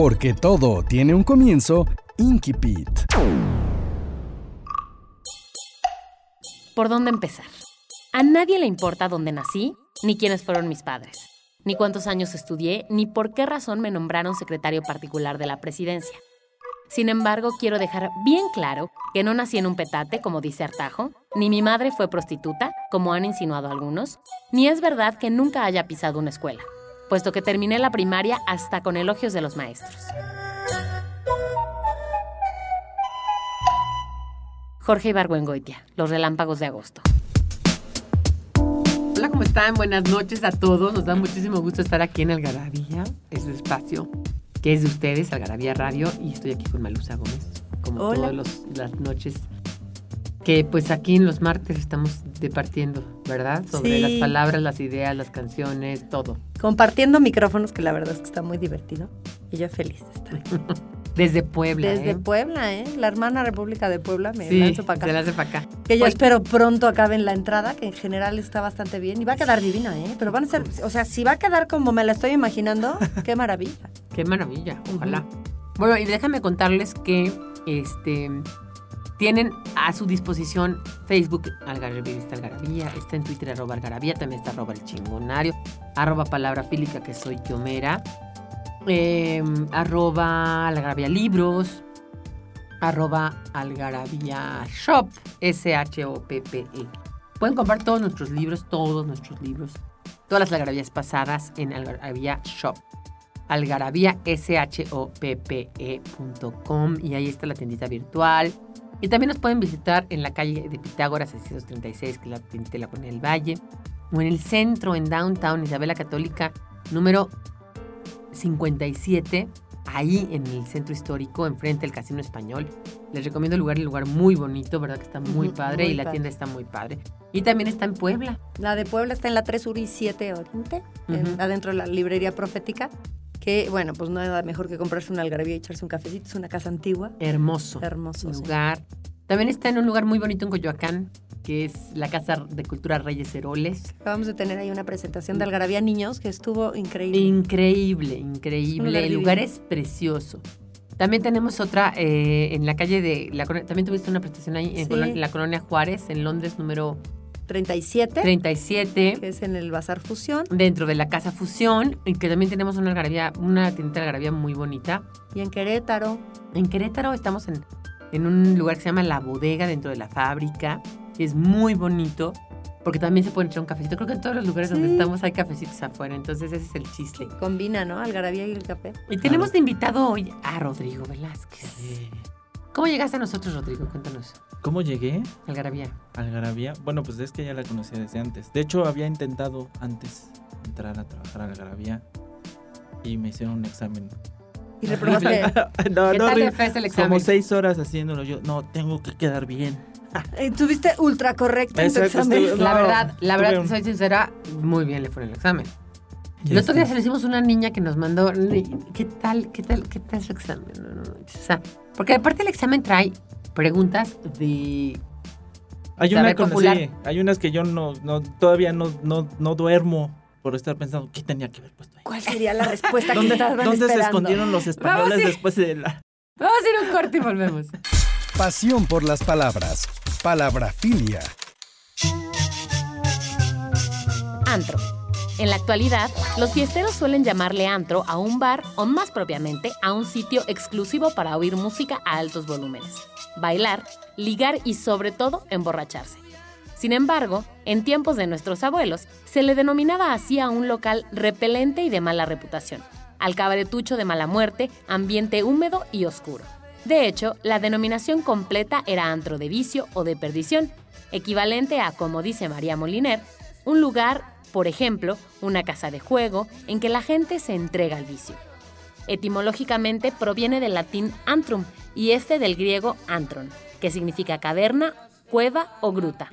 Porque todo tiene un comienzo, Inkipit. ¿Por dónde empezar? A nadie le importa dónde nací, ni quiénes fueron mis padres, ni cuántos años estudié, ni por qué razón me nombraron secretario particular de la presidencia. Sin embargo, quiero dejar bien claro que no nací en un petate, como dice Artajo, ni mi madre fue prostituta, como han insinuado algunos, ni es verdad que nunca haya pisado una escuela, puesto que terminé la primaria hasta con elogios de los maestros. Jorge Ibargüengoitia, Los Relámpagos de Agosto. Hola, ¿cómo están? Buenas noches a todos. Nos da muchísimo gusto estar aquí en Algarabía, ese espacio que es de ustedes, Algarabía Radio, y estoy aquí con Malusa Gómez, como Hola. todas los- las noches. Que pues aquí en los martes estamos departiendo, ¿verdad? Sobre Sí. las palabras, las ideas, las canciones, todo. Compartiendo micrófonos, que la verdad es que está muy divertido. Y yo feliz de estar aquí. Desde Puebla. Desde ¿eh? Puebla, ¿eh? La hermana República de Puebla me Sí, lanzo para acá. se la hace para acá. Que yo Oye, espero pronto acabe en la entrada, que en general está bastante bien. Y va a quedar divina, ¿eh? Pero van a ser, o sea, si va a quedar como me la estoy imaginando, qué maravilla. Qué maravilla, ojalá. Bueno, y déjame contarles que este tienen a su disposición Facebook Algarabía, Algarabía, está en Twitter arroba Algarabía, también está arroba el chingonario, arroba palabra fílica que soy Yomera, eh, arroba Algarabía Libros, arroba Algarabía Shop, S-H-O-P-P-E. Pueden comprar todos nuestros libros, todos nuestros libros, todas las algarabías pasadas en Algarabía Shop algarabía.com y ahí está la tiendita virtual. Y también nos pueden visitar en la calle de Pitágoras 636, que es la la Colonia del Valle, o en el centro, en Downtown, Isabela Católica, número 57, ahí en el centro histórico, enfrente del Casino Español. Les recomiendo el lugar, el lugar muy bonito, ¿verdad? Que está muy padre muy y la padre. tienda está muy padre. Y también está en Puebla. La de Puebla está en la 3 Sur y 7 Oriente, en- Ujú. adentro de la librería profética. Que, bueno, pues nada mejor que comprarse una algarabía y echarse un cafecito. Es una casa antigua. Hermoso. Hermoso. sí. lugar. También está en un lugar muy bonito en Coyoacán, que es la Casa de Cultura Reyes Heroles. Acabamos de tener ahí una presentación de Algarabía Niños que estuvo increíble. Increíble, increíble. lugar El lugar divino. es precioso. También tenemos otra eh, en la calle de... La, también tuviste una presentación ahí en, Sí. colo- en la colonia Juárez, en Londres, número 37, 37, que es en el Bazar Fusión. dentro de la Casa Fusión, y que también tenemos una algarabía, una tienda de algarabía muy bonita. Y en Querétaro. En Querétaro estamos en, en un lugar que se llama La Bodega, dentro de la fábrica, que es muy bonito, porque también se puede echar un cafecito. Creo que en todos los lugares donde estamos hay cafecitos afuera, entonces ese es el chiste. Combina, ¿no? Algarabía y el café. Y tenemos de invitado hoy a Rodrigo Velázquez. ¿Cómo llegaste a nosotros, Rodrigo? Cuéntanos. ¿Cómo llegué Algarabía. Algarabía? Bueno, pues es que ya la conocía desde antes. De hecho, había intentado antes entrar a trabajar a Algarabía y me hicieron un examen. Y reprobaste. no, ¿Qué no, tal le fue el examen? Como seis horas haciéndolo yo. No, tengo que quedar bien. Eh, Tuviste ultra correcto en tu examen. La No, verdad, la verdad, un- soy sincera, muy bien le fue el examen. El otro día se lo hicimos una niña que nos mandó, ¿qué tal, qué tal, qué tal su examen? No, no, no, o sea, porque aparte el examen trae preguntas de... Hay una con, popular. sí, hay unas que yo no, no todavía no, no, no duermo por estar pensando qué tenía que haber puesto ahí. ¿Cuál sería la respuesta que ¿Dónde, estaban dónde se esperando? escondieron los españoles después de la Vamos a ir un corte y volvemos. Pasión por las palabras. Palabrafilia. Antro. En la actualidad, los fiesteros suelen llamarle antro a un bar o más propiamente a un sitio exclusivo para oír música a altos volúmenes, bailar, ligar y sobre todo emborracharse. Sin embargo, en tiempos de nuestros abuelos, se le denominaba así a un local repelente y de mala reputación, al cabaretucho de mala muerte, ambiente húmedo y oscuro. De hecho, la denominación completa era antro de vicio o de perdición, equivalente a, como dice María Moliner, un lugar, por ejemplo, una casa de juego en que la gente se entrega al vicio. Etimológicamente proviene del latín antrum y este del griego antron, que significa caverna, cueva o gruta.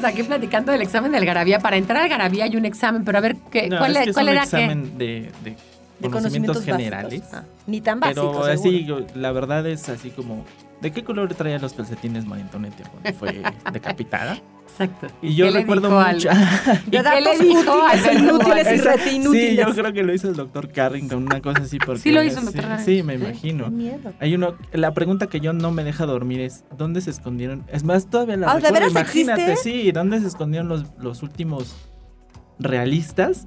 Estábamos aquí platicando del examen del Garabía. Para entrar al Garabía hay un examen, pero a ver, ¿qué, No, ¿cuál, es que cuál es un era examen de, de De conocimientos, generales. básicos. Ah, ni tan básicos. Pero así, la verdad es así como, ¿de qué color traía los calcetines María cuando fue decapitada? Exacto. Y yo ¿Qué le recuerdo mucho. ¿Y De qué datos le dijo útiles, al- inútiles y. Sí, yo creo que lo hizo el doctor Carrington, una cosa así. Porque, Sí lo hizo el sí, doctor Sí, me Carrington. imagino. Qué miedo. Hay uno, la pregunta que yo no me deja dormir es, ¿dónde se escondieron? Es más, todavía la Ah, ¿de recuerdo, veras imagínate, existe? sí, ¿dónde se escondieron los, los últimos realistas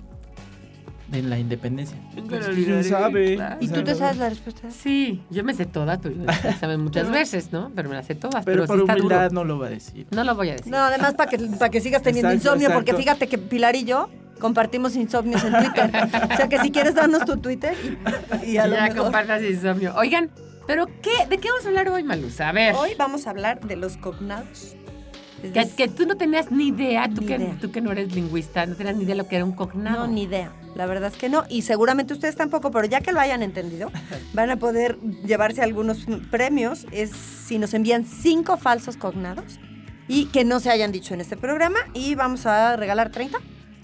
en la independencia? Lo ¿Quién sabe? claro. ¿Y tú te la sabes la respuesta? Sí, yo me sé todas, tú sabes muchas veces, ¿no? Pero me las sé todas, Pero, pero, por sí está humildad duro. no lo va a decir. No lo voy a decir. No, además para que, para que sigas teniendo Exacto, insomnio, porque fíjate que Pilar y yo compartimos insomnios en Twitter. o sea que si quieres darnos tu Twitter y, y a lo ya mejor. compartas insomnio. Oigan, ¿pero qué? ¿De qué vamos a hablar hoy, Malusa? A ver. Hoy vamos a hablar de los cognados. Que, que tú no tenías ni idea, tú, Ni que, idea. tú que no eres lingüista, no tenías ni idea de lo que era un cognado. No, ni idea. La verdad es que no. Y seguramente ustedes tampoco, pero ya que lo hayan entendido, van a poder llevarse algunos premios. Es si nos envían cinco falsos cognados y que no se hayan dicho en este programa. Y vamos a regalar 30.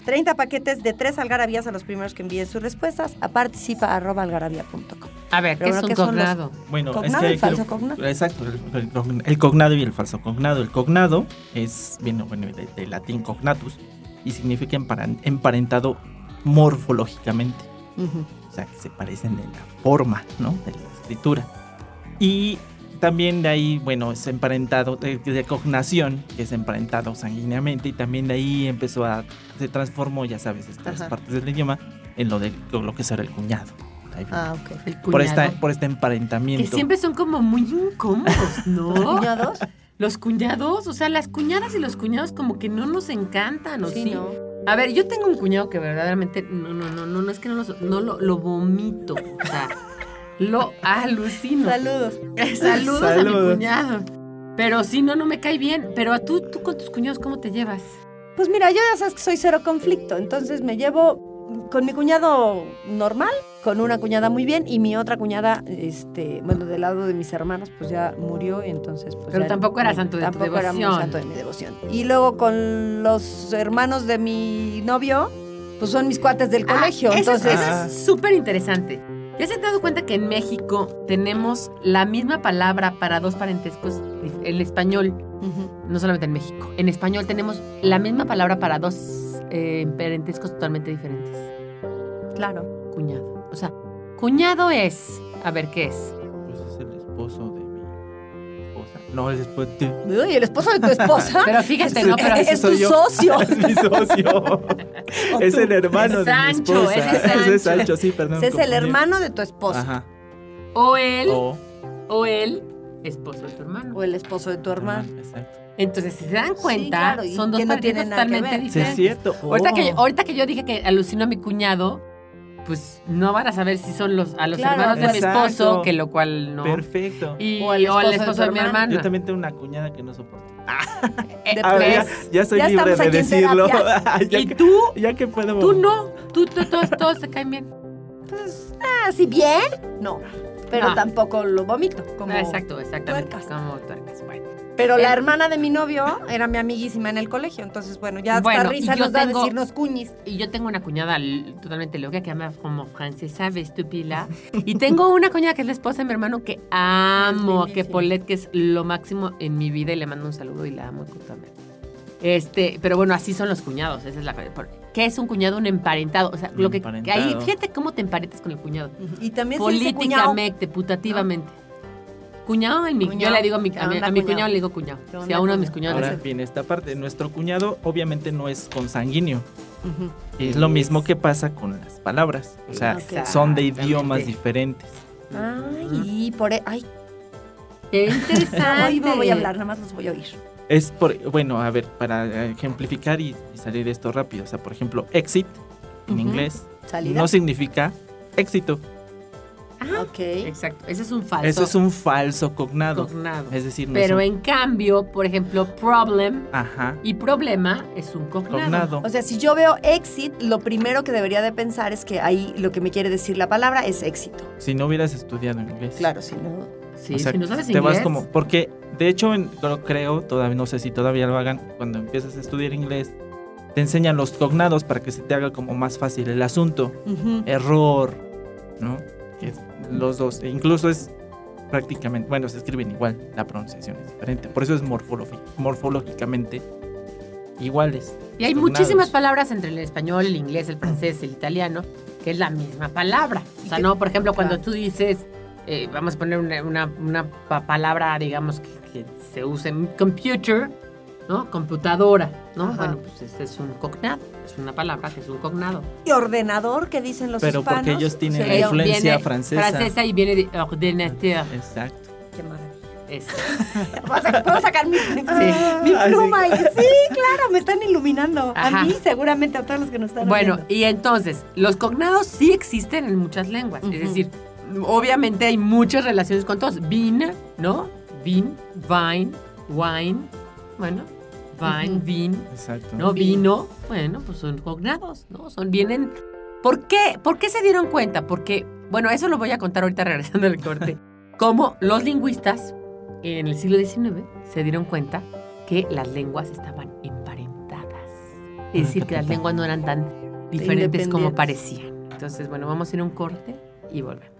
30 paquetes de tres algarabías a los primeros que envíen sus respuestas a participa.algarabía.com. A ver, ¿qué es un ¿qué son los- cognado? Bueno, Cognado es que y falso el- cognado. Exacto, el, el el cognado y el falso cognado. El cognado es, viene bueno, de, de latín cognatus y significa emparen- emparentado morfológicamente. O sea, que se parecen de la forma, ¿no? De la escritura. Y también de ahí, bueno, es emparentado, de, de cognación, que es emparentado sanguíneamente, y también de ahí empezó a, se transformó, ya sabes, estas Ajá. partes del idioma, en lo de lo que será el cuñado. Ahí viene. Ah, ok. El por, esta, por este Que emparentamiento. siempre son como muy incómodos, ¿no? ¿Cuñados? Los cuñados, o sea, las cuñadas y los cuñados como que no nos encantan, ¿o sí? Sí, no. A ver, yo tengo un cuñado que verdaderamente, no, no, no, no, no es que no lo, no lo, lo vomito, o sea, lo alucino. Saludos. Saludos, a mi cuñado. Pero sí, no, no me cae bien. Pero a tú, tú con tus cuñados, ¿cómo te llevas? Pues mira, yo ya sabes que soy cero conflicto, entonces me llevo con mi cuñado normal, con una cuñada muy bien y mi otra cuñada, este, bueno, del lado de mis hermanos, pues ya murió y entonces pues Pero tampoco era santo de tu tampoco era muy devoción. santo de mi devoción. Y luego con los hermanos de mi novio, pues son mis cuates del colegio, Ah, eso, es- entonces eso es súper interesante. ¿Ya se han dado cuenta que en México tenemos la misma palabra para dos parentescos en español? No solamente en México. En español tenemos la misma palabra para dos eh, parentescos totalmente diferentes. claro. Cuñado. O sea, cuñado es... A ver, ¿qué es? Pues es el esposo de. No, es después de... Uy, el esposo de tu esposa Pero fíjate, ¿no? Pero es, tu yo. socio. es mi socio. es el hermano Es de mi Sancho, esposa. ese es Sancho. es Sancho, sí, perdón. Ese es el hermano de tu esposa Ajá. o él, O, o él, esposo de tu hermano. o el esposo de tu hermano. Exacto. Entonces, si se dan cuenta, claro, son dos que no totalmente ver. Sí, es diferentes. cierto. Ahorita, que, Oh. ahorita que yo dije que alucinó a mi cuñado, pues no van a saber si son los a los Claro, hermanos de mi esposo, que lo cual no. Perfecto. Y, O al o al esposo de mi hermano. hermano. Yo también tengo una cuñada que no soporto. Eh, De A ver, ya, soy Ya libre de decirlo. ya, Y que, tú, ya que puedo. tú no. Tú, tú- todos, todos te caen bien. Pues, ah, si bien, no. Pero Ah. tampoco lo vomito. Como... Ah, Exacto, exactamente. tuercas. Como tuercas. Bueno. Pero la Eh. hermana de mi novio era mi amiguísima en el colegio. Entonces, bueno, ya hasta Bueno, risa nos da tengo- decirnos cuñis. Y yo tengo una cuñada totalmente loca que llama como francesa, vestupila. Y tengo una cuñada que es la esposa de mi hermano que amo, que. Paulette, que es lo máximo en mi vida y le mando un saludo y la amo totalmente. Este, pero bueno, así son los cuñados, esa es la ¿Qué es un cuñado? Un emparentado. O sea, Un lo que, que ahí, fíjate cómo te emparentas con el cuñado. Y también se dice cuñado. Políticamente, putativamente. Cuñado, en mi- yo le digo a mi, ¿Qué a mi, a mi cuñado? cuñado le digo cuñado. ¿Qué Si onda, a uno de mis cuñado? cuñados. Ahora viene esta parte. Nuestro cuñado obviamente no es consanguíneo. Es lo mismo que pasa con las palabras. O sea, son de idiomas diferentes. Ay, por... e- Ay, Qué interesante. hoy no voy a hablar, nada más los voy a oír. Es por, bueno, a ver, para ejemplificar y, y salir de esto rápido. O sea, por ejemplo, exit en inglés Salida. no significa éxito. Ok. Exacto, ese es un falso. Eso es un falso cognado. cognado. Es decir, no Pero es un- en cambio, por ejemplo, problem Ajá, y problema es un cognado. cognado. O sea, si yo veo exit, lo primero que debería de pensar es que ahí lo que me quiere decir la palabra es éxito. Si no hubieras estudiado inglés. Claro, si no... Sí, O sea, si no sabes te inglés. vas como porque de hecho en- creo- creo todavía no sé si todavía lo hagan cuando empiezas a estudiar inglés te enseñan los cognados para que se te haga como más fácil el asunto error no que los dos. E incluso es prácticamente bueno se escriben igual la pronunciación es diferente. Por eso es morfológi- morfológicamente iguales. Y hay muchísimas palabras entre el español, el inglés, el francés, el italiano, que es la misma palabra. O sea, no, por ejemplo, cuando tú dices, eh, vamos a poner una, una- una pa- palabra, digamos, que, que se usa en computer, ¿no? Computadora, ¿no? Ajá. Bueno, pues ese es un cognado, es una palabra que es un cognado. Y ordenador, que dicen los Pero porque hispanos. ellos tienen la influencia Viene francesa. Francesa y viene de ordinateur. exacto Qué maravilla. Es- ¿Puedo sacar, puedo sacar mi, mi Ah, pluma? y- Sí, claro, me están iluminando. Ajá. A mí, seguramente, a todos los que nos están Bueno, oyendo. y entonces, los cognados sí existen en muchas lenguas. Es decir, obviamente hay muchas relaciones con todos. Vin, ¿no? Vin, vine, wine, bueno, vine, vin, exacto ¿no? Vino, bueno, pues son cognados, ¿no? Son, vienen... ¿Por qué? ¿Por qué se dieron cuenta? Porque, bueno, eso lo voy a contar ahorita regresando al corte. Cómo los lingüistas en el siglo XIX se dieron cuenta que las lenguas estaban emparentadas. Es decir, que las lenguas no eran tan diferentes como parecían. Entonces, bueno, vamos a ir a un corte y volvemos.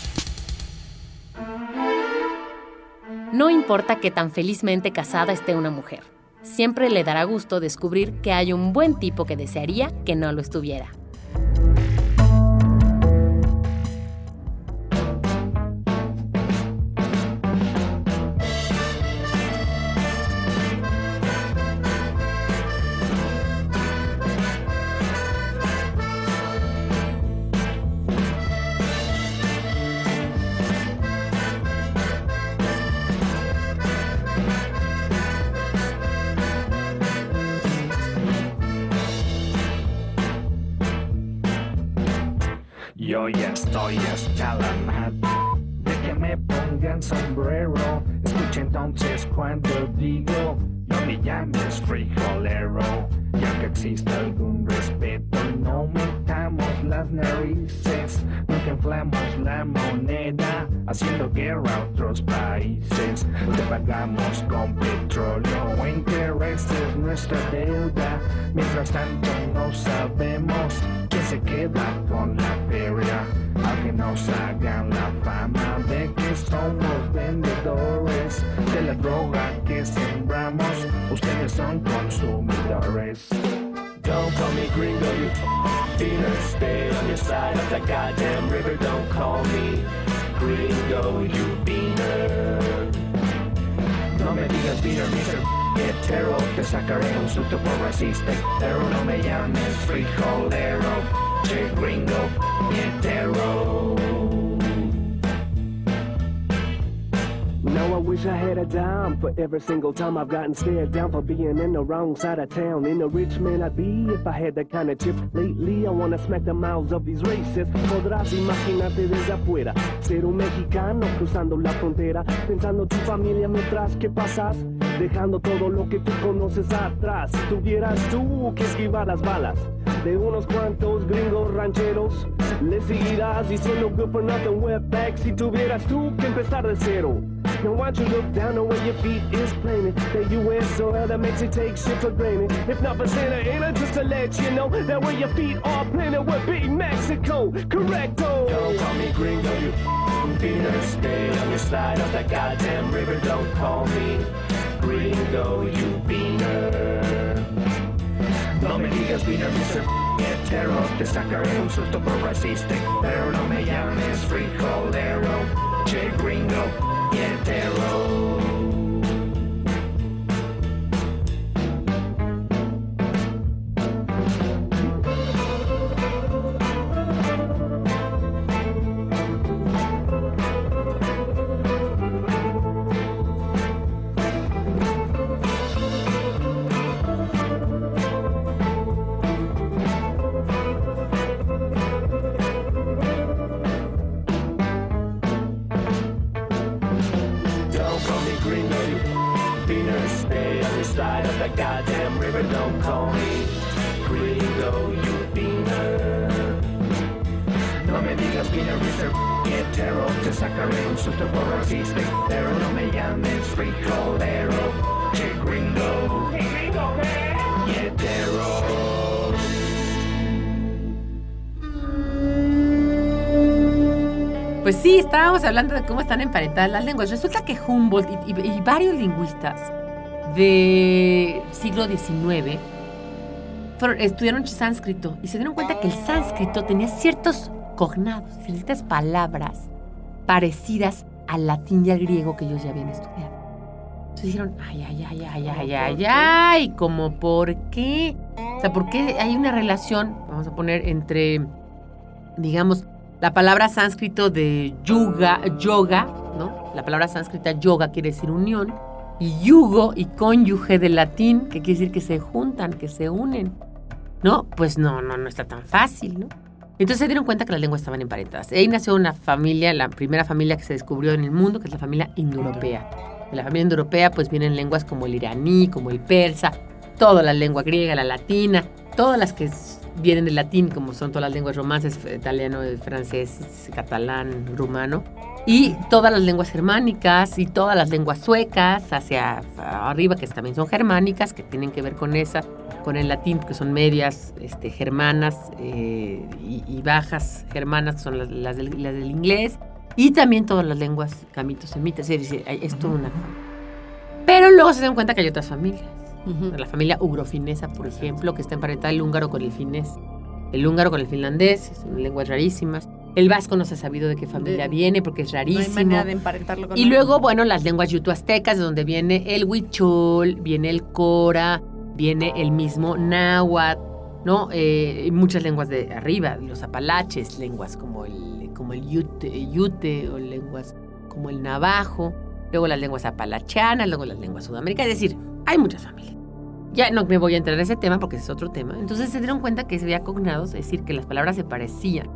No importa que tan felizmente casada esté una mujer, siempre le dará gusto descubrir que hay un buen tipo que desearía que no lo estuviera. Estoy hasta la madre de que me pongan sombrero. Escucha entonces cuando digo, no me llames frijolero. Ya que existe algún respeto, no metamos las narices. Nunca inflamos la moneda, haciendo guerra a otros países. Te pagamos that goddamn river. Don't call me gringo, you beaner. No me digas beaner, mister hetero. Te sacaré un susto por racista, pero no me llames frijolero. Che gringo, hetero. I had a dime for every single time I've gotten stared down for being in the wrong side of town. In a rich man I'd be if I had that kind of chip. Lately I wanna smack the mouths of these racists. Podrás imaginarte desde afuera ser un mexicano cruzando la frontera, pensando tu familia mientras que pasas, dejando todo lo que tú conoces atrás. Si tuvieras tú que esquivar las balas de unos cuantos gringos rancheros, le seguirás diciendo good for nothing wetback si tuvieras tú que empezar de cero. Why don't you look down on where your feet is planted? The U.S. soil that makes you take shit for granted. If not for Santa Ana, just to let you know that where your feet are planted would be Mexico. Correcto. Don't call me gringo, you beaner. Stay on your side of that goddamn river. Don't call me gringo, you beaner. No me digas beaner, Mr. Hetero. Te sacaré un susto por racista, pero no me llames frijolero. Che gringo, hetero. Don't estábamos hablando de cómo están emparentadas las lenguas. Resulta que Humboldt y, y- y varios lingüistas del siglo XIX fueron- estudiaron sánscrito y se dieron cuenta que el sánscrito tenía ciertos cognados, ciertas palabras parecidas al latín y al griego que ellos ya habían estudiado. Entonces dijeron, ay, ay, ay, ay, ay, ay, ay, ¿cómo por qué? O sea, ¿por qué hay una relación, vamos a poner, entre, digamos, la palabra sánscrito de yuga, yoga, ¿no? La palabra sánscrita yoga quiere decir unión, y yugo y cónyuge del latín, que quiere decir que se juntan, que se unen. ¿No? Pues no, no, no está tan fácil, ¿no? Entonces se dieron cuenta que las lenguas estaban emparentadas. Ahí nació una familia, la primera familia que se descubrió en el mundo, que es la familia indoeuropea. De la familia indoeuropea pues vienen lenguas como el iraní, como el persa, toda la lengua griega, la latina, todas las que vienen del latín, como son todas las lenguas romances, italiano, eh, francés, catalán, rumano, y todas las lenguas germánicas y todas las lenguas suecas hacia arriba, que también son germánicas, que tienen que ver con esa, con el latín, que son medias este, germanas eh, y, y bajas germanas, que son las, las del, las del inglés, y también todas las lenguas camitos semitas, es decir, es toda una... Pero luego se dan cuenta que hay otras familias. La familia ugrofinesa, por ejemplo, que está emparentada el húngaro con el finés. El húngaro con el finlandés, son lenguas rarísimas. El vasco no se ha sabido de qué familia De- viene porque es No hay rarísimo. manera de emparentarlo con Y luego, bueno, las lenguas yutoaztecas, de donde viene el huichol, viene el cora, viene el mismo náhuatl, ¿no? Eh, muchas lenguas de arriba, los apalaches, lenguas como el, como el yute, yute o lenguas como el navajo, luego las lenguas apalachanas, luego las lenguas sudamericanas, es decir, hay muchas familias. Ya no me voy a entrar en ese tema porque es otro tema. Entonces se dieron cuenta que se había cognados, es decir, que las palabras se parecían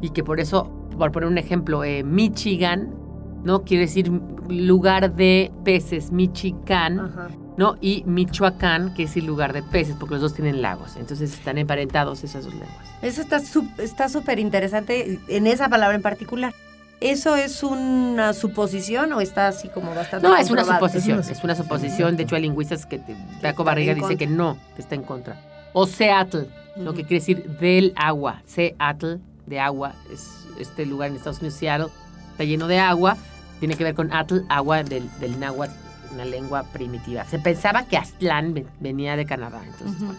y que por eso, por poner un ejemplo, eh, Michigan, ¿no? Quiere decir lugar de peces, Michigan, Ajá. ¿no? Y Michoacán, que es el lugar de peces, porque los dos tienen lagos. Entonces están emparentados esas dos lenguas. Eso está sup- está súper interesante en esa palabra en particular. ¿Eso es una suposición o está así como bastante No, es una suposición, es una suposición. De hecho, hay lingüistas que te, Taco Barriga dice contra. que no, que está en contra. O Seattle, lo que quiere decir del agua. Seattle, de agua, es este lugar en Estados Unidos, Seattle, está lleno de agua. Tiene que ver con Atl, agua del, del náhuatl, una lengua primitiva. Se pensaba que Aztlán ve- venía de Canadá. Entonces, bueno.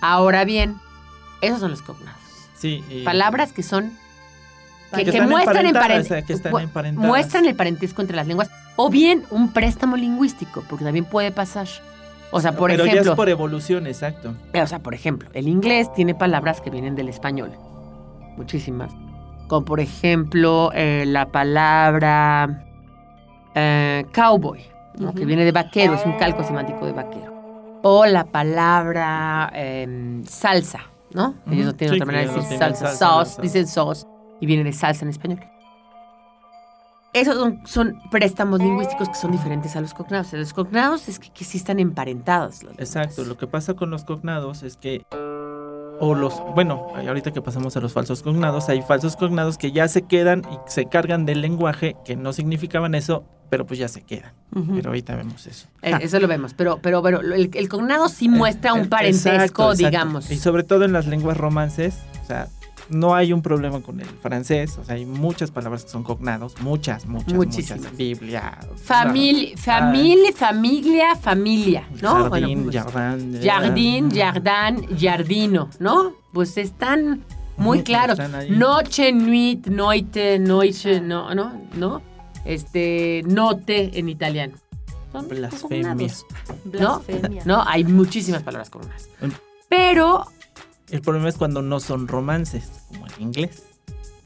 Ahora bien, esos son los cognados. Sí. y- Palabras que son que, Que que están muestran, eh, muestran el parentesco entre las lenguas o bien un préstamo lingüístico, porque también puede pasar. O sea, por Pero ya ejemplo, es por evolución, exacto. o sea, por ejemplo, el inglés tiene palabras que vienen del español, muchísimas. Como por ejemplo eh, la palabra eh, cowboy, ¿no? que viene de vaquero, es un calco semántico de vaquero. O la palabra eh, salsa, ¿no? Ellos no tienen Sí, otra manera de decir salsa, salsa, sauce, dicen sauce, y viene de salsa en español. Esos son, son préstamos lingüísticos que son diferentes a los cognados. Los cognados es que, que sí están emparentados. Exacto, lenguas. lo que pasa con los cognados es que, o los, bueno, ahorita que pasamos a los falsos cognados, hay falsos cognados que ya se quedan y se cargan del lenguaje que no significaban eso, pero pues ya se quedan. Pero ahorita vemos eso. Eh, eso lo vemos, pero, pero, pero el, el cognado sí muestra Eh, un parentesco, exacto, exacto. digamos. Y sobre todo en las lenguas romances, o sea, no hay un problema con el francés, o sea, hay muchas palabras que son cognados, muchas, muchas, Muchísimas. muchas. Biblia, Familia, familia, familia, familia, ¿no? Jardín, pues, jardín, jardín, jardán, jardino, ¿no? Pues están muy claros. están. Noche, nuit, noite, noche, no, no, no. Este, note en italiano. Son Blasfemia. cognados, ¿no? Blasfemia. No, hay muchísimas palabras cognadas. Pero El problema es cuando no son romances, como en inglés.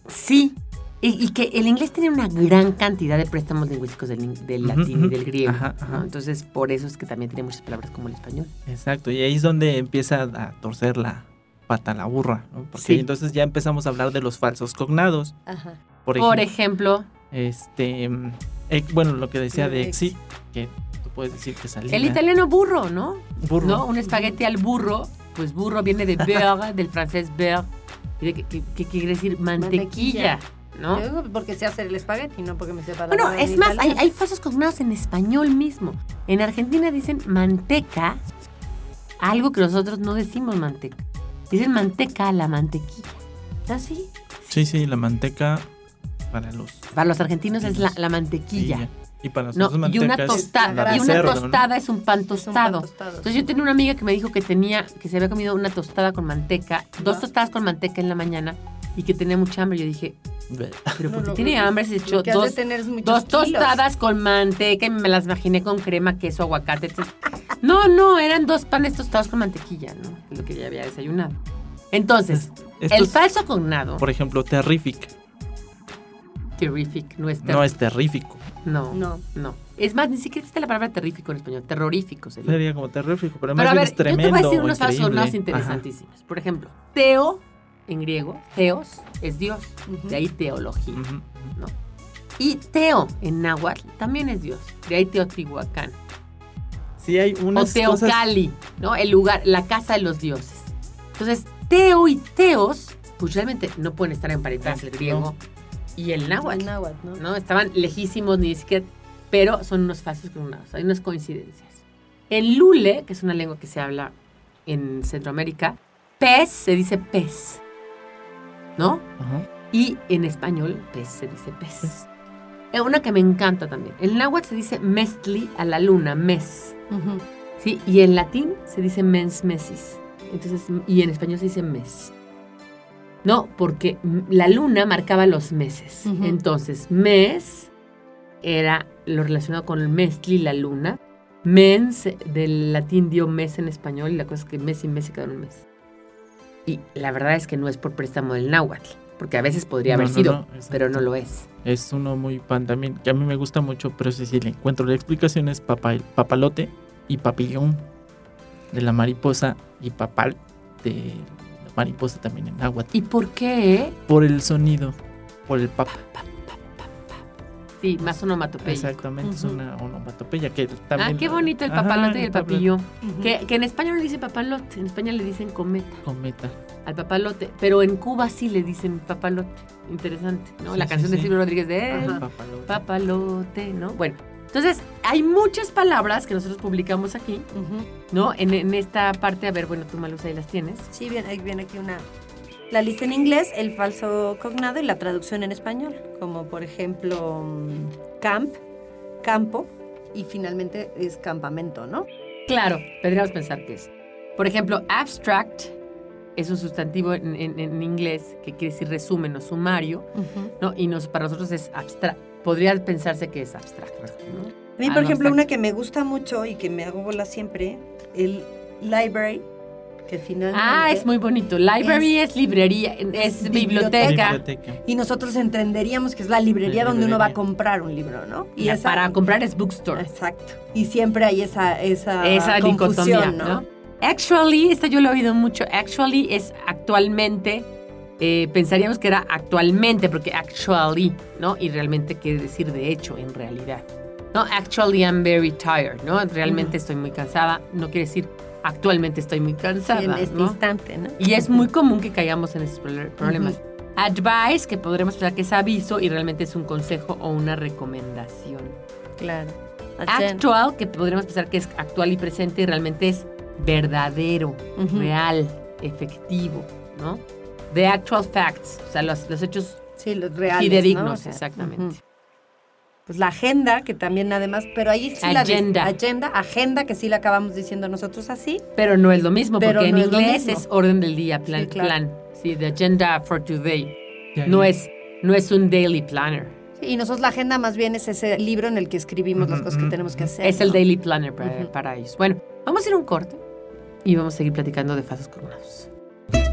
Sí. Y, y que el inglés tiene una gran cantidad de préstamos lingüísticos del, latín y del griego. Ajá. Entonces, por eso es que también tiene muchas palabras como el español. Exacto, y ahí es donde empieza a torcer la pata la burra, ¿no? Porque Sí. entonces ya empezamos a hablar de los falsos cognados. Ajá. Por Por ejemplo, este, mm, eh, bueno, lo que decía de Ex. exi, que tú puedes decir que salina. el italiano burro, ¿no? burro. ¿No? Un espagueti al burro. Pues burro viene de beurre, del francés beurre, que, que- que quiere decir mantequilla, ¿no? Yo digo porque sé hacer el espagueti, no porque me sepa la Bueno, es más, hay, hay falsos cognados en español mismo. En Argentina dicen manteca, algo que nosotros no decimos manteca. Dicen manteca a la mantequilla. ¿Así? Sí, sí, la manteca para los Para los argentinos es la, la mantequilla. Y para No, y una tostada, y una cerdo, ¿no? tostada es un pan Es un pan tostado. Entonces sí. yo tenía una amiga que me dijo que tenía, que se había comido una tostada con manteca, dos tostadas con manteca en la mañana y que tenía mucha hambre. Yo dije, pero No, ¿por qué lo- tiene lo- hambre? Se echó dos, tostadas con manteca y me las imaginé con crema, queso, aguacate, etc. No, no, eran dos panes tostados con mantequilla, ¿no? Lo que ya había desayunado. Entonces, el falso cognado, por ejemplo, terrific. terrific, no es No es terrífico. No, no, No. Es más, ni siquiera existe la palabra terrífico en español, terrorífico sería. Sería como terrífico, pero, Pero más a bien ver, es tremendo. yo te voy a decir o unos increíble. cognados interesantísimos. Por ejemplo, Teo en griego, Theos, es Dios. De ahí teología. ¿no? Y Teo en náhuatl también es Dios. De ahí Teotihuacán. Sí hay O unas cosas... Teocali, ¿no? El lugar, la casa de los dioses. Entonces, Teo y Teos, pues realmente no pueden estar emparentados el griego y el náhuatl. El náhuatl, ¿no? ¿no? Estaban lejísimos, ni siquiera, pero son unos falsos cognados, hay unas coincidencias. En Lule, que es una lengua que se habla en Centroamérica, pez se dice pez, ¿no? Ajá. Y en español, pez se dice pez. Eh, Una que me encanta también. En náhuatl se dice mestli a la luna, mes. Ujú. ¿sí? Y en latín se dice mens mesis. Entonces, y en español se dice mes. No, porque la luna marcaba los meses. Entonces, mes era lo relacionado con el mestli, la luna. Mens, del latín dio mes en español, y la cosa es que mes y mes se quedaron un mes. Y la verdad es que no es por préstamo del náhuatl, porque a veces podría No, haber no, sido, no, pero no lo es. Es uno muy pan también, que a mí me gusta mucho, pero ese sí le encuentro la explicación es papa- papalote y papillón de la mariposa y papal de mariposa también en agua. ¿Y por qué? Por el sonido, por el papa. Sí, más onomatopeya. Exactamente, es Ujú. una onomatopeya que también... Ah, qué bonito el Ajá, papalote y el. Ujú. Que, que en español le dicen papalote, en España le dicen cometa Cometa. al papalote, pero en Cuba sí le dicen papalote. Interesante, ¿no? Sí, la sí, canción de. Silvio Rodríguez de. Papalote. papalote, ¿no? Bueno, entonces hay muchas palabras que nosotros publicamos aquí. ¿no? En, en esta parte, a ver, bueno, tú Malus ahí las tienes. Sí, viene, aquí una... La lista en inglés, el falso cognado y la traducción en español, como por ejemplo mm, camp, campo, y finalmente es campamento, ¿no? Claro, podríamos pensar que es. Por ejemplo, abstract es un sustantivo en, en- en inglés que quiere decir resumen o sumario, ¿no? Y nos, para nosotros es abstracto. Podría pensarse que es abstracto, ¿no? A mí, Ah, por no, ejemplo, exacto. una que me gusta mucho y que me hago bola siempre, el library, que finalmente... Ah, es muy bonito. Library es, librería, es es biblioteca. Biblioteca. Y nosotros entenderíamos que es la librería La donde uno va a comprar un libro, ¿no? Y esa- para comprar es bookstore. Exacto. Y siempre hay esa, esa, Esa dicotomía, confusión, ¿no? Actually, esta yo lo he oído mucho. Actually es actualmente. Eh, pensaríamos que era actualmente, porque actually, ¿no? Y realmente quiere decir de hecho, en realidad. No, actually I'm very tired, ¿no? Realmente estoy muy cansada. No quiere decir actualmente estoy muy cansada, Sí, en este ¿no? instante, ¿no? Y es muy común que caigamos en esos problemas. Advice, que podremos pensar que es aviso y realmente es un consejo o una recomendación. Claro. Actual, que podríamos pensar que es actual y presente y realmente es verdadero, Ujú. real, efectivo, ¿no? The actual facts, o sea, los, los hechos Sí, los reales. fidedignos, ¿no? O sea, exactamente. ujú. Pues la agenda, que también además, pero ahí sí la Agenda. de- agenda, agenda, que sí la acabamos diciendo nosotros así. Pero no es lo mismo, porque en no es lo inglés es orden del día, plan, Sí, claro. plan. Sí, the agenda for today. De No es, no es un daily planner. Sí, y nosotros la agenda más bien es ese libro en el que escribimos las Ujú, cosas que ujú. tenemos que hacer. Es el ¿no? daily planner para, para ellos. Bueno, vamos a ir a un corte y vamos a seguir platicando de fases coronados.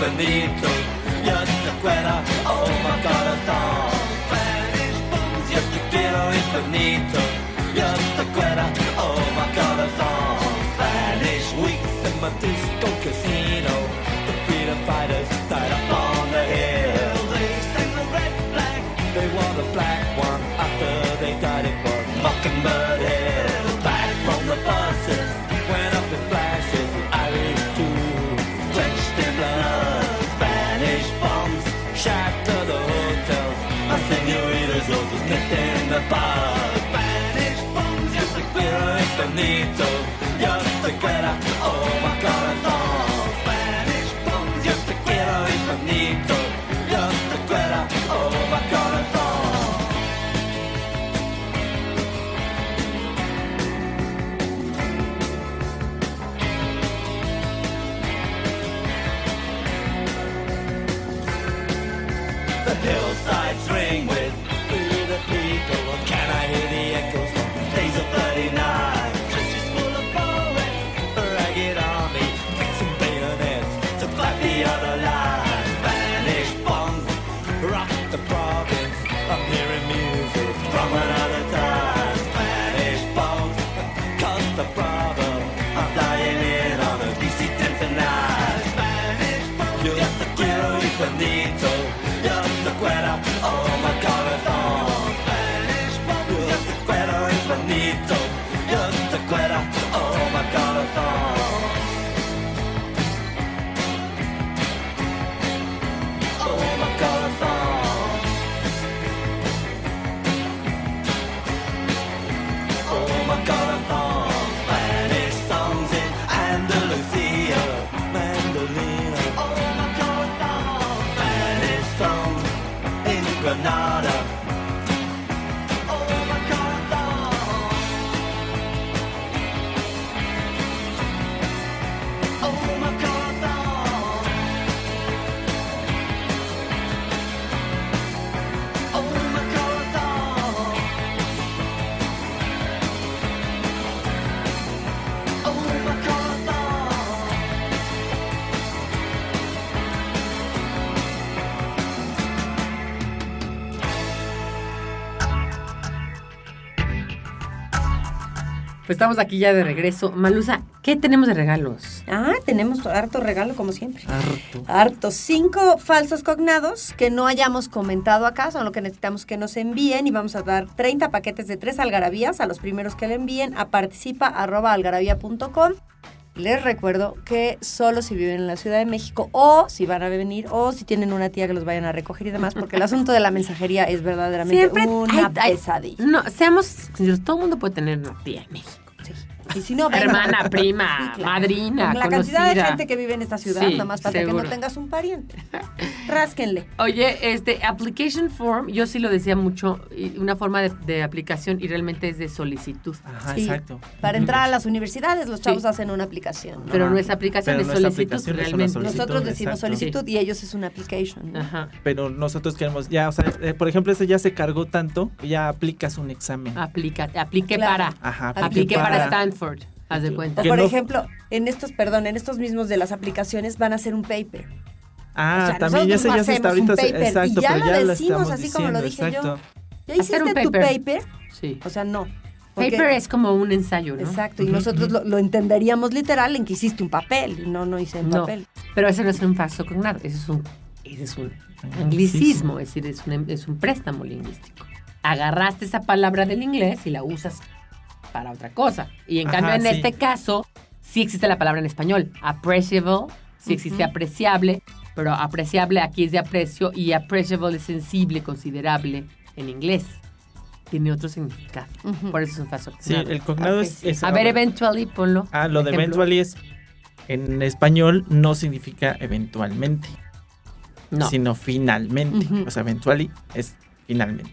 Quiero infinito. Infinito, yo te quiero, Pues estamos aquí ya de regreso. Malusa, ¿qué tenemos de regalos? Ah, tenemos harto regalo como siempre. Harto. Harto. Cinco falsos cognados que no hayamos comentado acá, son lo que necesitamos que nos envíen y vamos a dar 30 paquetes de tres algarabías a los primeros que le envíen a participa.algarabía.com. Les recuerdo que solo si viven en la Ciudad de México o si van a venir o si tienen una tía que los vayan a recoger y demás, porque el asunto de la mensajería es verdaderamente Siempre una pesadilla. No, seamos todo el mundo puede tener una tía en México. Sí. Y si no, vengan. Hermana, prima, Sí, claro. madrina, Con la cantidad de gente que vive en esta ciudad, Sí, nada más falta que no tengas un pariente. Rásquenle. Oye, este, application form, yo sí lo decía mucho, una forma de, de aplicación y realmente es de solicitud. Ajá, Sí. exacto. Para entrar a las universidades, los Sí. chavos hacen una aplicación. ¿no? Pero no es aplicación, Pero es solicitud aplicación, es realmente. solicitud. Nosotros decimos exacto. solicitud y ellos es una application. ¿no? Ajá. Pero nosotros queremos ya, o sea, eh, por ejemplo, ese ya se cargó tanto, ya aplicas un examen. Aplica, aplique Claro. para. Ajá, Aplique para Stanford, haz de cuenta. Por no- ejemplo, en estos, perdón, en estos mismos de las aplicaciones van a hacer un paper. Ah, O sea, también ya se, ya se está ahorita, paper y exacto, ya pero lo ya lo decimos estamos así como lo diciendo, dije yo. exacto. ¿Ya Hacer hiciste un tu paper. paper? Sí. O sea, no. Porque- Paper es como un ensayo, ¿no? Exacto, y Ujú, nosotros lo, lo entenderíamos literal en que hiciste un papel y no, no hice un No, papel. pero ese no es un falso cognado, ese es un, ese es un anglicismo, es decir, es un, es un préstamo lingüístico. Agarraste esa palabra del inglés y la usas para otra cosa. Y en Ajá, cambio, en sí. este caso, sí existe la palabra en español. Appreciable, sí existe apreciable, pero apreciable aquí es de aprecio y appreciable es sensible, considerable en inglés. Tiene otro significado. Por eso es un falso Sí, el cognado es, es- A ver, eventually, ponlo. Ah, lo de Ejemplo. eventually es en español no significa eventualmente, No. sino finalmente. O sea, eventually es finalmente.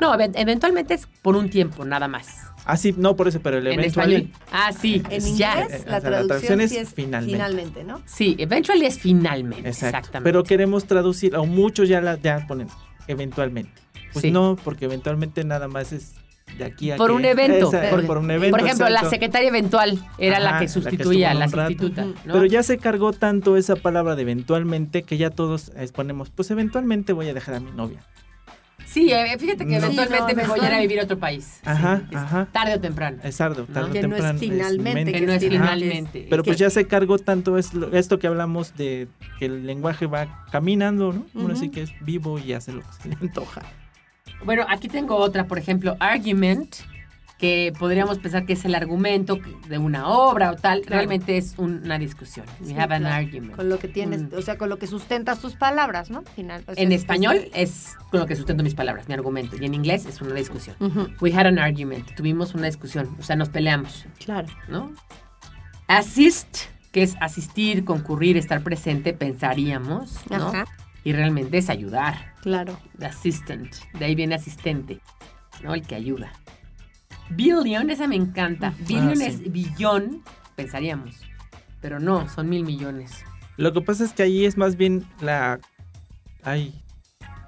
No, even- eventualmente es por un tiempo, nada más. Ah, sí, no por eso, pero el En eventually. español. Ah, sí. En Es- ya. inglés, eh, o la la traducción, es sí es finalmente. finalmente, ¿no? Sí, eventually es finalmente. Exacto. Exactamente. Pero queremos traducir, o muchos ya la ya ponen eventualmente. Pues Sí. no, porque eventualmente nada más es de aquí a por que- un evento. Esa, por, por un evento. por ejemplo, la secretaria eventual era la Ajá, que la que sustituía la rato. sustituta. Pero ya se cargó tanto esa palabra de eventualmente que ya todos eh, ponemos, pues eventualmente voy a dejar a mi novia. Sí, eh, fíjate que eventualmente Sí, no, me voy a ir a vivir a otro país. Ajá, ajá. Tarde o temprano. Es tarde, No, tarde o que no es temprano, finalmente, mente. que no es finalmente. Pero Es pues ya se cargó tanto esto que hablamos de que el lenguaje va caminando, ¿no? Ahora Ujú. sí que es vivo y hace lo que se le antoja. Bueno, aquí tengo otra, por ejemplo, argument, que podríamos pensar que es el argumento de una obra o tal. Realmente es un- una discusión. We Sí, have an claro. argument. Con lo que tienes, Mm. o sea, con lo que sustentas tus palabras, ¿no? Al Final. o sea, En es- español es con lo que sustento mis palabras, mi argumento. Y en inglés es una discusión. We had an argument. Tuvimos una discusión. O sea, nos peleamos, Claro. ¿no? Assist, que es asistir, concurrir, estar presente, pensaríamos, ¿no? Ajá. Y realmente es ayudar. Claro. The assistant. De ahí viene asistente, ¿no? El que ayuda. Billion, esa me encanta. Billion sí. es billón, pensaríamos. Pero no, son mil millones. Lo que pasa es que ahí es más bien la. Ay,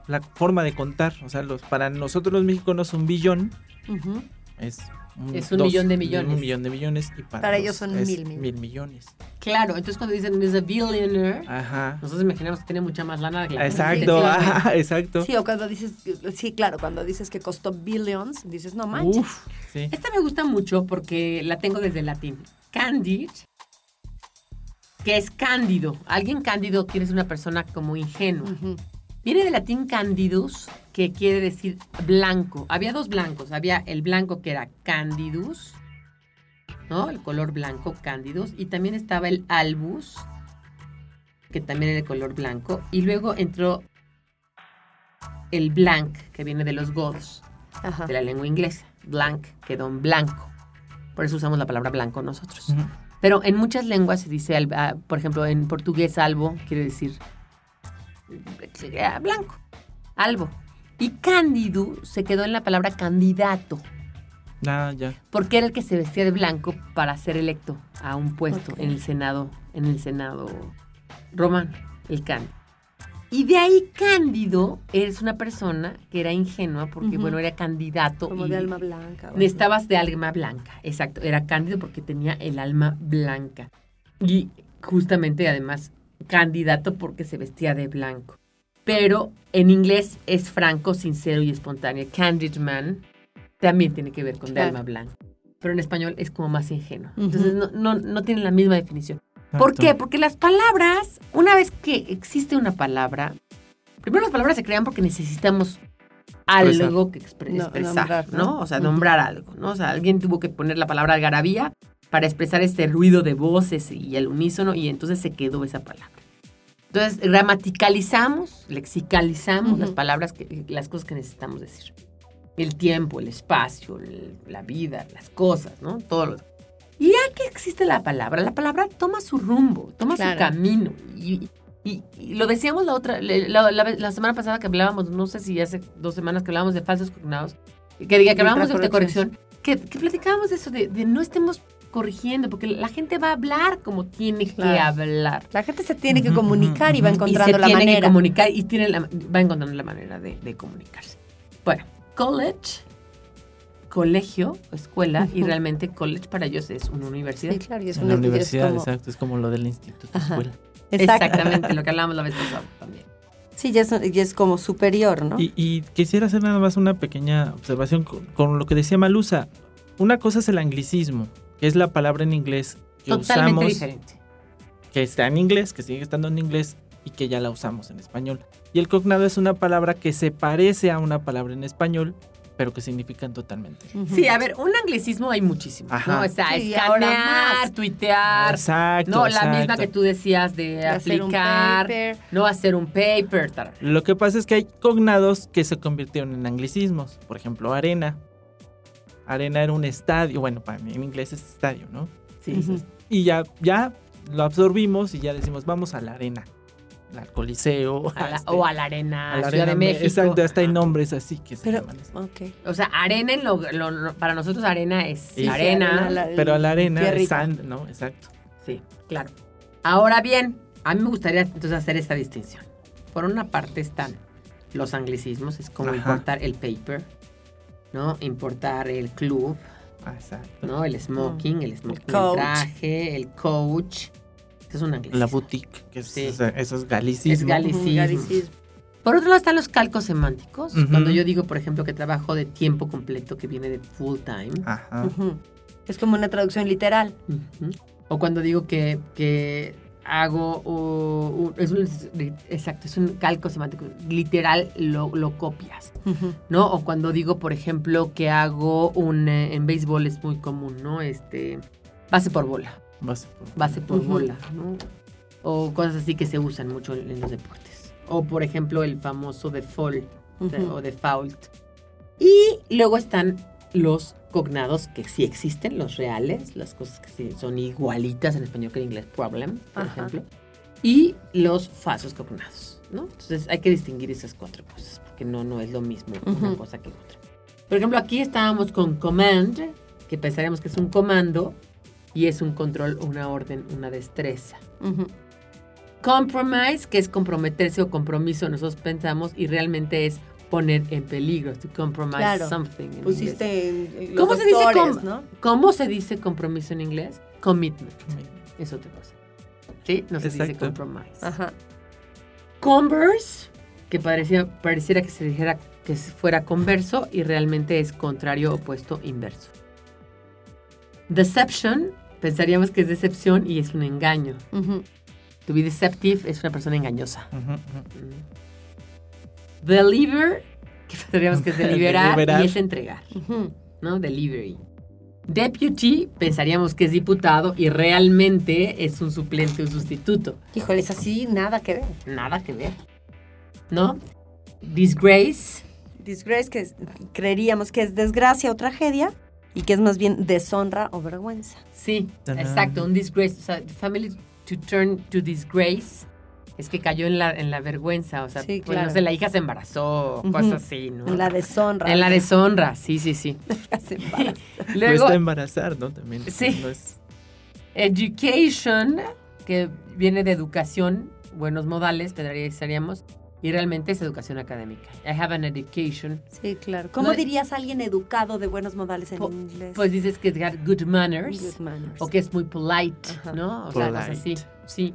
la forma de contar. O sea, los, para nosotros los mexicanos un billón es un, Es un millón de millones. Un millón de millones y para, Para los ellos son es mil millones. mil millones. Claro, entonces cuando dicen is a billionaire, Ajá. nosotros imaginamos que tiene mucha más lana. que la Exacto, gente. ajá, exacto. Sí, o cuando dices, sí, claro, cuando dices que costó billions, dices, no manches. Uf, sí. Esta me gusta mucho porque la tengo desde el latín. Candid, que es cándido. Alguien cándido quiere una persona como ingenua. Ujú. Viene del latín candidus, que quiere decir blanco. Había dos blancos. Había el blanco que era candidus, ¿no? El color blanco, candidus. Y también estaba el albus, que también era de color blanco. Y luego entró el blanc, que viene de los godos, Ajá. de la lengua inglesa. Blanc quedó en blanco. Por eso usamos la palabra blanco nosotros. Pero en muchas lenguas se dice, por ejemplo, en portugués albo quiere decir blanco, albo. Y cándido se quedó en la palabra candidato, Ah, ya. porque era el que se vestía de blanco para ser electo a un puesto en el Senado, en el Senado romano, el cándido. Y de ahí Cándido es una persona que era ingenua porque, bueno, era candidato. Como y de alma blanca. o así. Necesitabas de alma blanca, exacto. Era cándido porque tenía el alma blanca. Y justamente, además, candidato porque se vestía de blanco. Pero en inglés es franco, sincero y espontáneo. Candid man también tiene que ver con de Claro. alma blanca. Pero en español es como más ingenuo. Entonces no, no, no tienen la misma definición. ¿Por qué? Porque las palabras, una vez que existe una palabra, primero las palabras se crean porque necesitamos algo que expre- No, expresar, nombrar, ¿no? ¿no? O sea, nombrar algo, ¿no? O sea, alguien tuvo que poner la palabra algarabía para expresar este ruido de voces y el unísono y entonces se quedó esa palabra. Entonces, gramaticalizamos, lexicalizamos Ujú. las palabras, que, las cosas que necesitamos decir. El tiempo, el espacio, el- la vida, las cosas, ¿no? Todo lo y ya que existe la palabra, la palabra toma su rumbo, toma su Claro. camino. Y, y- y lo decíamos la otra, la, la- la semana pasada que hablábamos, no sé si hace dos semanas que hablábamos de falsos cognados, que diga que hablábamos de, de corrección, que, que platicábamos de eso, de, de no estemos corrigiendo, porque la gente va a hablar como tiene que Claro. hablar. La gente se tiene que comunicar y va encontrando y se la tiene que manera. comunicar y tiene la- va encontrando la manera de, de comunicarse. Bueno, college, colegio, escuela, y Ujú. realmente college para ellos es una universidad. Sí, claro, y es una la universidad, es como- exacto. Es como lo del instituto, Ajá. escuela. Exacto. Exactamente, lo que hablábamos la vez pasada también. Sí, ya es, ya es como superior, ¿no? Y, y quisiera hacer nada más una pequeña observación con, con lo que decía Malusa. Una cosa es el anglicismo, que es la palabra en inglés que Totalmente usamos, diferente. que está en inglés, que sigue estando en inglés y que ya la usamos en español. Y el cognado es una palabra que se parece a una palabra en español, pero que significan totalmente. Sí, a ver, un anglicismo hay muchísimos, Ajá. ¿no? O sea, Sí, escanear, más. tuitear, Exacto. no, la misma que tú decías de, De hacer un aplicar, paper. no hacer un paper, tal. Lo que pasa es que hay cognados que se convirtieron en anglicismos. Por ejemplo, arena. Arena era un estadio. Bueno, para mí en inglés es estadio, ¿no? Sí. Y ya, ya lo absorbimos y ya decimos, vamos a la arena. Al Coliseo. A la- este, o a la arena, a la Ciudad arena de México. Exacto, hasta hay Ajá. nombres así que se Pero, llaman así. ok. O sea, arena, en lo- lo- lo- para nosotros arena es Sí. arena. la- Pero a la arena es sand, ¿no? Exacto. Sí, claro. Ahora bien, a mí me gustaría entonces hacer esta distinción. Por una parte están los anglicismos, es como Ajá. importar el paper, ¿no? Importar el club, Ah, Exacto. ¿no? El smoking, el smoking, el, coach. traje, el coach. Es un anglicismo. La boutique, que es, Sí. eso es galicismo. Es Galicismo. galicismo. Por otro lado están los calcos semánticos. Cuando yo digo, por ejemplo, que trabajo de tiempo completo, que viene de full time. Ajá. Es como una traducción literal. O cuando digo que, que hago, uh, es un- exacto, es un calco semántico, literal lo, lo copias, ¿no? O cuando digo, por ejemplo, que hago un, eh, en béisbol es muy común, ¿no? Este, base por bola, Base por- base por bola, ¿no? O cosas así que se usan mucho en, en los deportes. O, por ejemplo, el famoso default de- Ujú. o default. Y luego están los cognados que sí existen, los reales, las cosas que sí son igualitas en español que en inglés, problem, por Ajá. ejemplo. Y los falsos cognados, ¿no? Entonces hay que distinguir esas cuatro cosas, porque no, no es lo mismo una cosa que otra. Por ejemplo, aquí estábamos con command, que pensaríamos que es un comando, y es un control, una orden, una destreza. Compromise, que es comprometerse o compromiso, nosotros pensamos, y realmente es poner en peligro, to compromise Claro. something. en inglés. Pusiste en- en los ¿Cómo se dice doctores, com- no? ¿Cómo se dice compromiso en inglés? Commitment. Es otra cosa. ¿Sí? No se dice compromise. Ajá. Converse, que parecía, pareciera que se dijera que fuera converso y realmente es contrario, opuesto, inverso. Deception, pensaríamos que es decepción y es un engaño. To be deceptive es una persona engañosa. Ujú. Deliver, que pensaríamos que es deliberar Deliberar. y es entregar. ¿no? Delivery. Deputy, pensaríamos que es diputado y realmente es un suplente o sustituto. Híjole, es así, nada que ver. Nada que ver. ¿No? Disgrace, Disgrace, que es- creeríamos que es desgracia o tragedia, y que es más bien deshonra o vergüenza. sí, exacto, un disgrace. O sea, family to turn to disgrace es que cayó en la, en la vergüenza. O sea, Sí, pues, claro. no sé, la hija se embarazó, o Ujú. cosas así, ¿no? En la deshonra. En la deshonra, sí, sí, sí. Se. Luego, Luego, embarazar, ¿no? También. Sí. no es- Education, que viene de educación, buenos modales, pensaríamos, y realmente es educación académica. I have an education. Sí, claro. ¿Cómo No- dirías a alguien educado de buenos modales en Po- inglés? Pues dices que got good manners, Good manners. o que es muy polite, Ajá. ¿no? O sea, cosas así. Polite. Sí.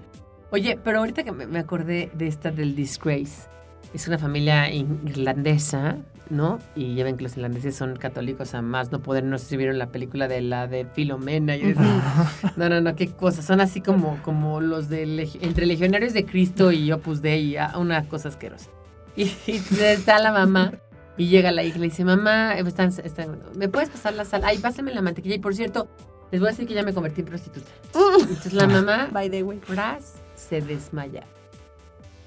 Oye, pero ahorita que me, acordé de esta del disgrace, es una familia irlandesa, ¿no? Y ya ven que los irlandeses son católicos a más no poder, no sé si vieron la película de la de Filomena y. No, no, no, qué cosas. Son así como, como los de entre Legionarios de Cristo y Opus Dei, una cosa asquerosa. Y, y está la mamá y llega la hija y le dice, mamá, están- están- ¿me puedes pasar la sal? Ay, pásame la mantequilla. Y por cierto, les voy a decir que ya me convertí en prostituta. Entonces la mamá, By the way. fras, se desmaya.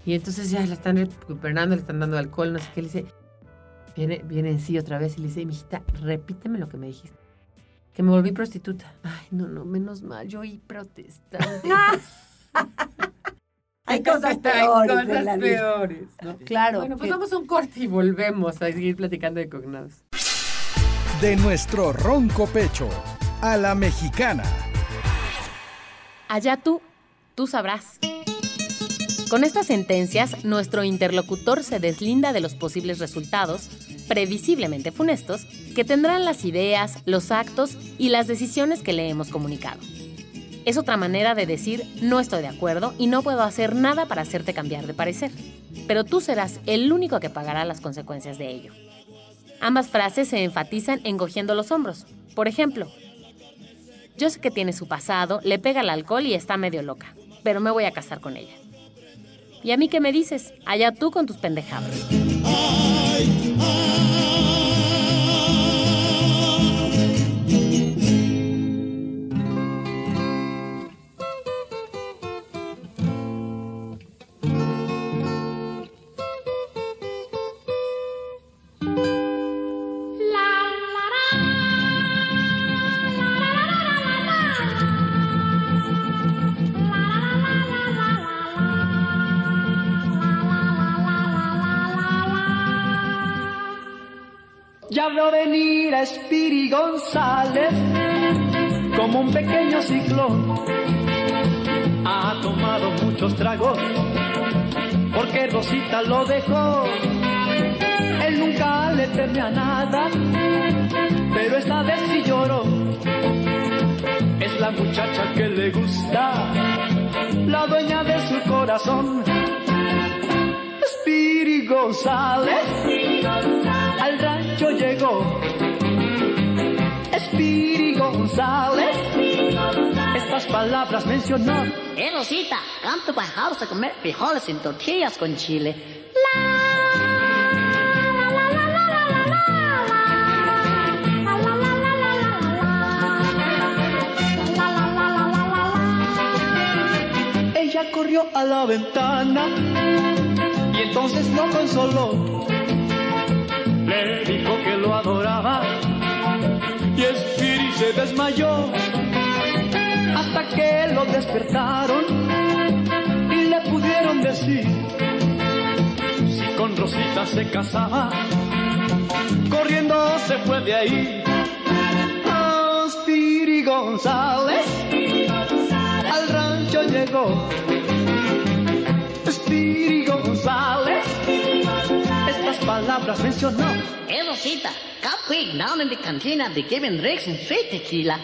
Y entonces ya la están recuperando, le están dando alcohol, no sé qué. Le dice, viene, viene en sí otra vez y le dice, mijita, repíteme lo que me dijiste. Que me volví prostituta. Ay, no, no, menos mal, yo oí protestante. Hay cosas Hay peores en cosas peores, ¿no? Claro. Bueno, pues que- vamos a un corte y volvemos a seguir platicando de cognados. De nuestro ronco pecho a la mexicana. Allá tú, tú sabrás. Con estas sentencias, nuestro interlocutor se deslinda de los posibles resultados, previsiblemente funestos, que tendrán las ideas, los actos y las decisiones que le hemos comunicado. Es otra manera de decir no estoy de acuerdo y no puedo hacer nada para hacerte cambiar de parecer, pero tú serás el único que pagará las consecuencias de ello. Ambas frases se enfatizan encogiendo los hombros. Por ejemplo, yo sé que tiene su pasado, le pega el alcohol y está medio loca, pero me voy a casar con ella. ¿Y a mí qué me dices? Allá tú con tus pendejadas. Ya venir a Spiri González como un pequeño ciclón. Ha tomado muchos tragos porque Rosita lo dejó. Él nunca le teme a nada, pero esta vez sí lloró. Es la muchacha que le gusta, la dueña de su corazón. Spiri González al rancho llegó. González, estas palabras mencionó. Eh, Rosita, come to my house a comer frijoles en tortillas con chile. Ella corrió a la ventana y entonces lo consoló. Le dijo que lo adoraba se desmayó hasta que lo despertaron y le pudieron decir si con Rosita se casaba. Corriendo se fue de ahí. Oh, Spiri González al rancho llegó. Spiri González palabras mencionó. Come quick down in the cantina give him drinks and straight tequila.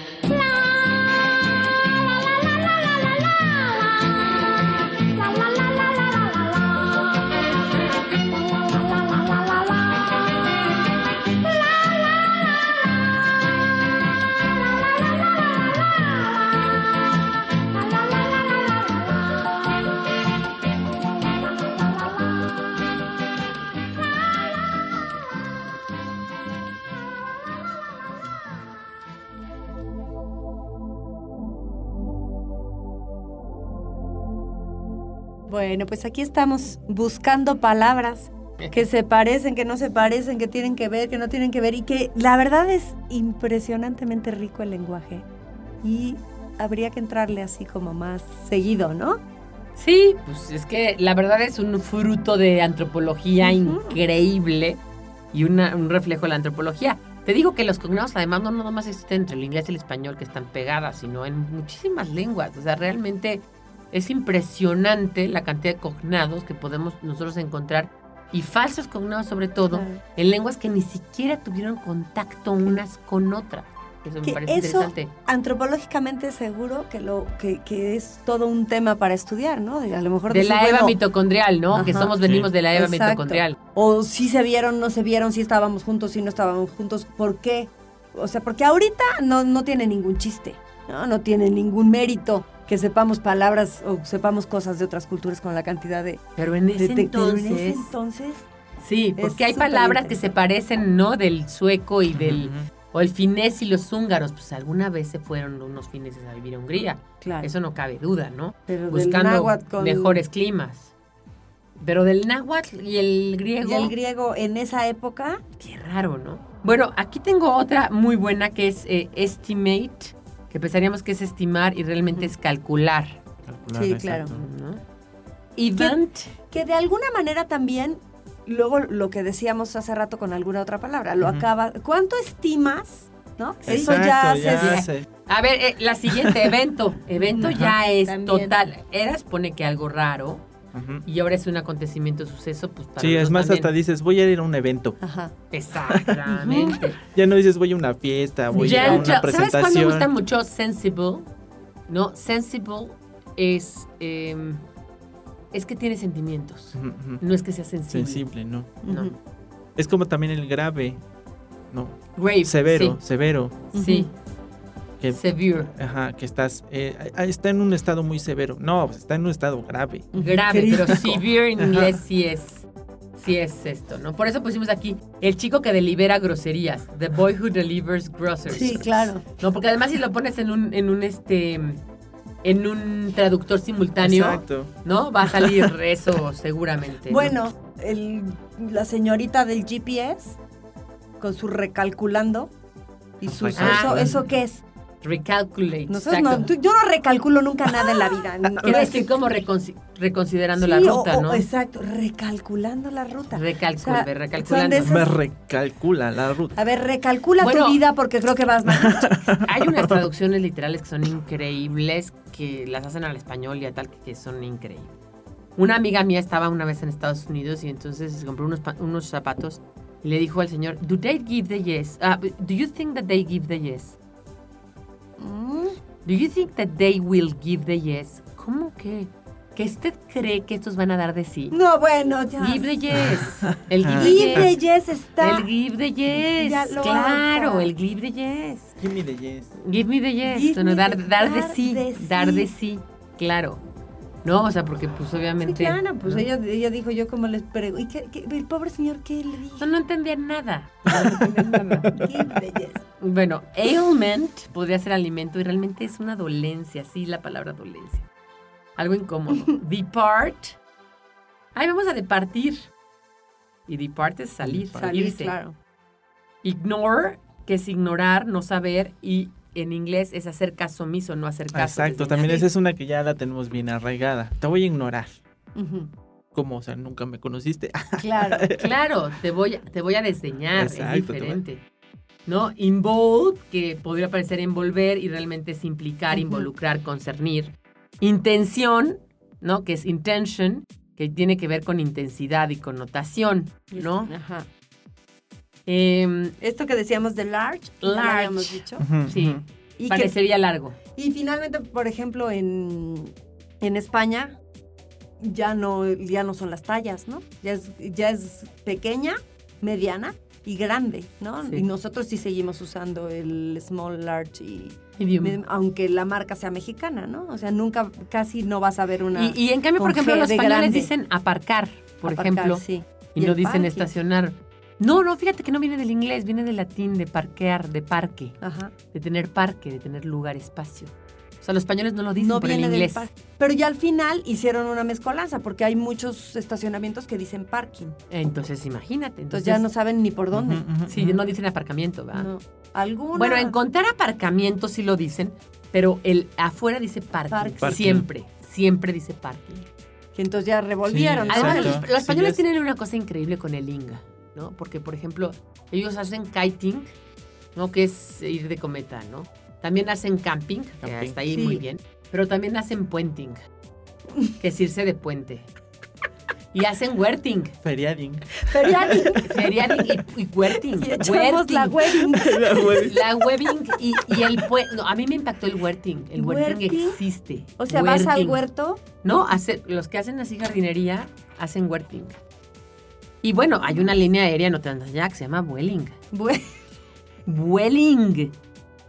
Bueno, pues aquí estamos buscando palabras que se parecen, que no se parecen, que tienen que ver, que no tienen que ver y que la verdad es impresionantemente rico el lenguaje y habría que entrarle así como más seguido, ¿no? Sí, pues es que la verdad es un fruto de antropología increíble y una- un reflejo de la antropología. Te digo que los cognados además no nada más existen entre el inglés y el español que están pegadas, sino en muchísimas lenguas. O sea, realmente es impresionante la cantidad de cognados que podemos nosotros encontrar y falsos cognados sobre todo Claro. en lenguas que ni siquiera tuvieron contacto unas con otras. Eso me Que parece eso interesante. antropológicamente seguro que lo que, que es todo un tema para estudiar, ¿no? De- A lo mejor De decir, la Eva bueno, mitocondrial, ¿no? Que somos, venimos de la Eva Exacto. mitocondrial. O si se vieron, no se vieron, si estábamos juntos, si no estábamos juntos, ¿por qué? O sea, porque ahorita no, no tiene ningún chiste, ¿no? No tiene ningún mérito que sepamos palabras o sepamos cosas de otras culturas con la cantidad de... Pero en de ese te- pero en ese entonces... Sí, porque hay palabras que se parecen, ¿no? Del sueco y del... O el finés y los húngaros, pues alguna vez se fueron unos fineses a vivir a Hungría. Claro. Eso no cabe duda, ¿no? pero Buscando con- mejores climas. Pero del náhuatl y el griego... Y el griego en esa época... Qué raro, ¿no? Bueno, aquí tengo otra muy buena que es eh, estimate, que pensaríamos que es estimar y realmente es calcular. Calcular, Sí, exacto. claro. ¿no? Event, que de alguna manera también, luego lo que decíamos hace rato con alguna otra palabra, lo Ujú. acaba. ¿Cuánto estimas? ¿No? Eso Exacto, ya, ya se- se- A ver, eh, la siguiente, evento. Evento ya es También. total. Era supone que algo raro Y ahora es un acontecimiento, suceso, pues para Sí, es más, también. hasta dices, voy a ir a un evento. Ajá. Exactamente. Ya no dices, voy a una fiesta, voy a Gentle. una ¿Sabes cuál me presentación. gusta mucho? Sensible. No, sensible es... eh, es que tiene sentimientos. No es que sea sensible. Sensible, ¿no? No. Es como también el grave, ¿no? Grave. Severo, severo. Sí. sí. Que, Severe. ajá, que estás, eh, ah, está en un estado muy severo. No, pues está en un estado grave. Grave, pero severe en Ajá. inglés sí es. Sí es esto, ¿no? Por eso pusimos aquí el chico que delibera groserías. The boy who delivers groceries. Sí, claro. No, porque además si lo pones en un, en un este en un traductor simultáneo, Exacto. ¿no? Va a salir eso seguramente. ¿no? Bueno, el- la señorita del GPS con su recalculando y su Recalculando. eso, ¿eso qué es? Recalculate. Nosotros exacto. no, tú- yo no recalculo nunca nada en la vida. Quiere decir como reconsi- reconsiderando la Sí, o- ruta, o- ¿no? Exacto, recalculando la ruta. Recalcul- O sea, recalculando. esas- Me recalcula la ruta. A ver, recalcula Bueno. tu vida porque creo que vas mal. Hay unas traducciones literales que son increíbles, que las hacen al español y a tal que son increíbles. Una amiga mía estaba una vez en Estados Unidos y entonces se compró unos zapatos y le dijo al señor, ¿Do they give the yes? Ah, ¿Do you think that they give the yes? Mm, ¿Do you think that they will give the yes? ¿Cómo que? que usted cree que estos van a dar de sí. No, bueno, ya. Give the yes. El give Ah. the Give the yes. yes está. El give the yes. Ya lo claro, el give the yes. Give me the yes. Give me the yes. Give Bueno, me dar, the- dar de dar sí. de Dar sí. de sí. Claro. No, o sea, porque pues Sí, obviamente. claro, pues ¿no? ella, ella dijo yo como les pregunto. ¿Y qué, qué- el pobre señor qué le dijo? No, no entendía nada. No entendía nada. The yes. Bueno, ailment podría ser alimento y realmente es una dolencia, sí, la palabra dolencia. Algo incómodo. Depart. Ay, vamos a departir. Y depart es salir, Salir, irse. claro. Ignore, que es ignorar, no saber, y en inglés es hacer caso omiso, no hacer caso. Exacto, también esa es una que ya la tenemos bien arraigada. Te voy a ignorar. Ujú. ¿Cómo? O sea, nunca me conociste. Claro. Claro, te voy, a- te voy a desdeñar, Exacto, es diferente. ¿No? Involve, que podría parecer envolver y realmente es implicar, involucrar, concernir. Intención, ¿no? Que es intention, que tiene que ver con intensidad y connotación, ¿no? Ajá. Em, Esto que decíamos de large, ya Large. habíamos dicho. Sí. Y, que- parecería largo. y finalmente, por ejemplo, en, en España ya no, ya no son las tallas, ¿no? Ya es, ya es pequeña, mediana y grande, ¿no? Sí. Y nosotros sí seguimos usando el small, large y... Medium. Aunque la marca sea mexicana, ¿no? O sea, nunca, casi no vas a ver una... Y, y en cambio, por ejemplo, los españoles grande. dicen aparcar, por Aparcar, ejemplo, sí. y, Y no dicen parking. estacionar. No, no, fíjate que no viene del inglés, viene del latín, de parquear, de parque. Ajá. de tener parque, de tener lugar, espacio. O sea, los españoles no lo dicen no por el viene del inglés. Pero ya al final hicieron una mezcolanza porque hay muchos estacionamientos que dicen parking. Entonces, imagínate. Entonces, Entonces, ya no saben ni por dónde. Sí, no dicen aparcamiento, ¿verdad? No. ¿Alguna? Bueno, encontrar aparcamiento sí lo dicen, pero el afuera dice parking. Parking. Parking. Siempre, siempre dice parking. Que entonces ya revolvieron. Sí, ¿no? Además, los, los Sí, españoles es- tienen una cosa increíble con el inga, ¿no? Porque, por ejemplo, ellos hacen kiting, ¿no? Que es ir de cometa, ¿no? También hacen camping, que Camping. está ahí Sí. muy bien, pero también hacen puenting, que es irse de puente. Y hacen huerting, Feriading. Feriading. feriading y, y huerting. Y echamos la huerting. wedding. La webbing y, y el puente. No, a mí me impactó el huerting. El huerting, ¿Huerting? existe. O sea, vas al huerto. No, hace- los que hacen así jardinería hacen huerting. Y bueno, hay una línea aérea en Otanzaya que se llama Vueling. Vueling.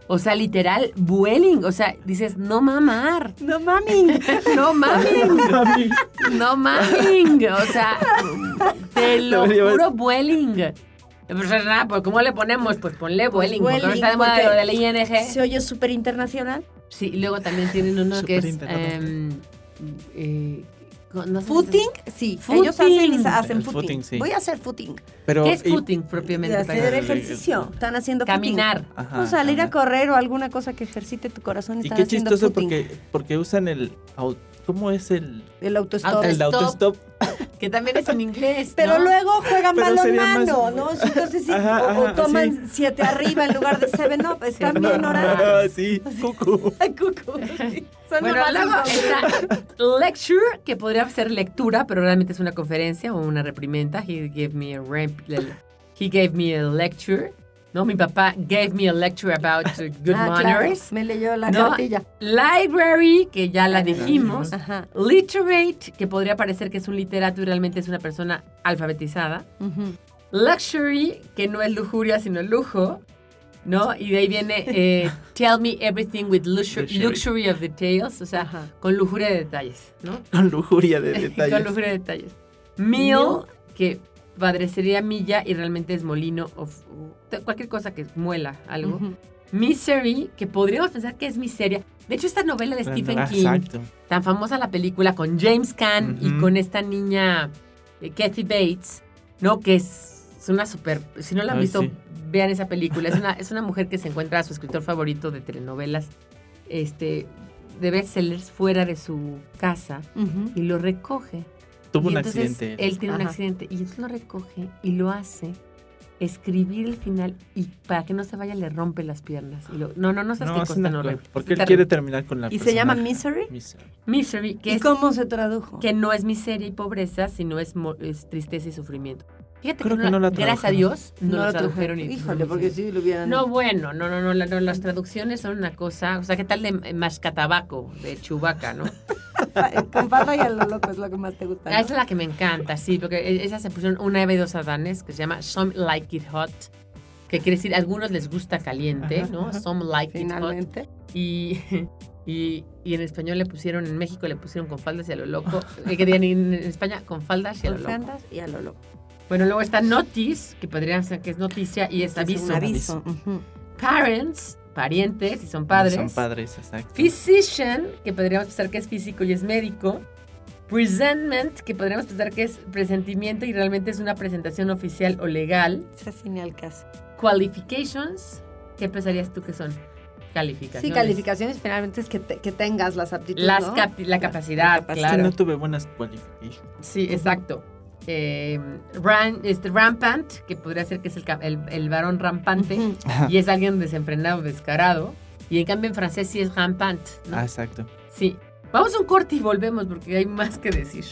O sea, literal, Vueling. O sea, dices, no mamar. No mami. No maming. No maming. O sea, te lo juro, Vueling. Pues nada, pues ¿cómo le ponemos? Pues ponle Vueling. porque no Vueling, está de moda porque lo del ING. Se oye súper internacional. Sí, y luego también tienen uno que es... Eh, no sé si- Footing, sí. Footing. Ellos hacen, y hacen footing. footing, sí. Voy a hacer footing. Pero, ¿Qué es y- footing propiamente? De hacer ejercicio. Están haciendo footing. Caminar. Ajá, O salir a correr o alguna cosa que ejercite tu corazón. Y Están qué haciendo chistoso footing. porque, porque usan el... ¿Cómo es el, El autostop. Auto- el Stop. autostop? Que también es en inglés. Pero ¿no? luego juegan Pero balonmano, más- ¿no? Entonces sí, Ajá, o, o toman sí. siete arriba en lugar de seven up. Están bien Ah, orados. sí, cucu. Ay, cucu. Sí. Son Bueno, luego está lecture, que podría ser lectura, pero realmente es una conferencia o una reprimenda. He gave me a, rep- he gave me a lecture. No, mi papá gave me a lecture about good Ah, claro, manners. Me leyó la No, cartilla. Library, que ya la dijimos. Ajá. Literate, que podría parecer que es un literato y realmente es una persona alfabetizada. Luxury, que no es lujuria, sino lujo, ¿no? Y de ahí viene eh, Tell me everything with luxury, of details, o sea, Ajá. con lujuria de detalles, ¿no? Con lujuria de con detalles. lujuria de detalles. Meal, Meal. que padrecería milla y realmente es molino, o f- o cualquier cosa que muela algo. Misery, que podríamos pensar que es miseria. De hecho, esta novela de Stephen King, Exacto. tan famosa la película con James Caan y con esta niña eh, Kathy Bates, ¿no? Que es, es una super... Si no la han Ay, visto, sí. vean esa película. Es una, es una mujer que se encuentra a su escritor favorito de telenovelas, este, de bestsellers fuera de su casa y lo recoge. Tuvo Y un entonces accidente. Él tiene un accidente y entonces lo recoge y lo hace escribir el final y para que no se vaya le rompe las piernas. Y lo- no, no, no sabes No, cosa, horrible. Porque él quiere terminar con la ¿Y se llama. Misery? Misery. Misery, que ¿Y es cómo se tradujo? que no es miseria y pobreza, sino es tristeza y sufrimiento. Fíjate Creo que, que no la gracias a. Dios no, lo lo tradujeron. y- Híjole, porque si lo hubieran... No, bueno, no, no, no, la- no, las traducciones son una cosa, o sea, ¿qué tal de Mascatabaco, de Chubaca, no? con falda y a lo loco es lo que más te gusta. ¿no? Ah, Esa es la que me encanta, sí, porque e- esas se pusieron una Eva y dos Adanes que se llama Some Like It Hot, que quiere decir a algunos les gusta caliente, Ajá, ¿no? ajá. Some Like It Hot. Finalmente. Y, y, y en español le pusieron, en México le pusieron con faldas y a lo loco. Eh, que en, en España con faldas y a lo Con loco. faldas y a lo loco. Bueno, luego está Notice, que podría ser que es noticia, y es Es aviso. un aviso. Parents, parientes, y son padres. Son padres, exacto. Physician, que podríamos pensar que es físico y es médico. Presentment, que podríamos pensar que es presentimiento y realmente es una presentación oficial o legal. Ese sí ni al caso. Qualifications, ¿qué pensarías tú que son? Calificaciones. Sí, calificaciones finalmente es que, te- que tengas las aptitudes. Las ¿no? capi- la capacidad, Es que claro. no tuve buenas qualifications. Sí, exacto. Eh, ran- este, rampant, que podría ser que es el, el, el varón rampante, y es alguien desenfrenado, descarado. Y en cambio en francés sí es rampant, ¿no? Ah, exacto. Sí. Vamos a un corte y volvemos porque hay más que decir.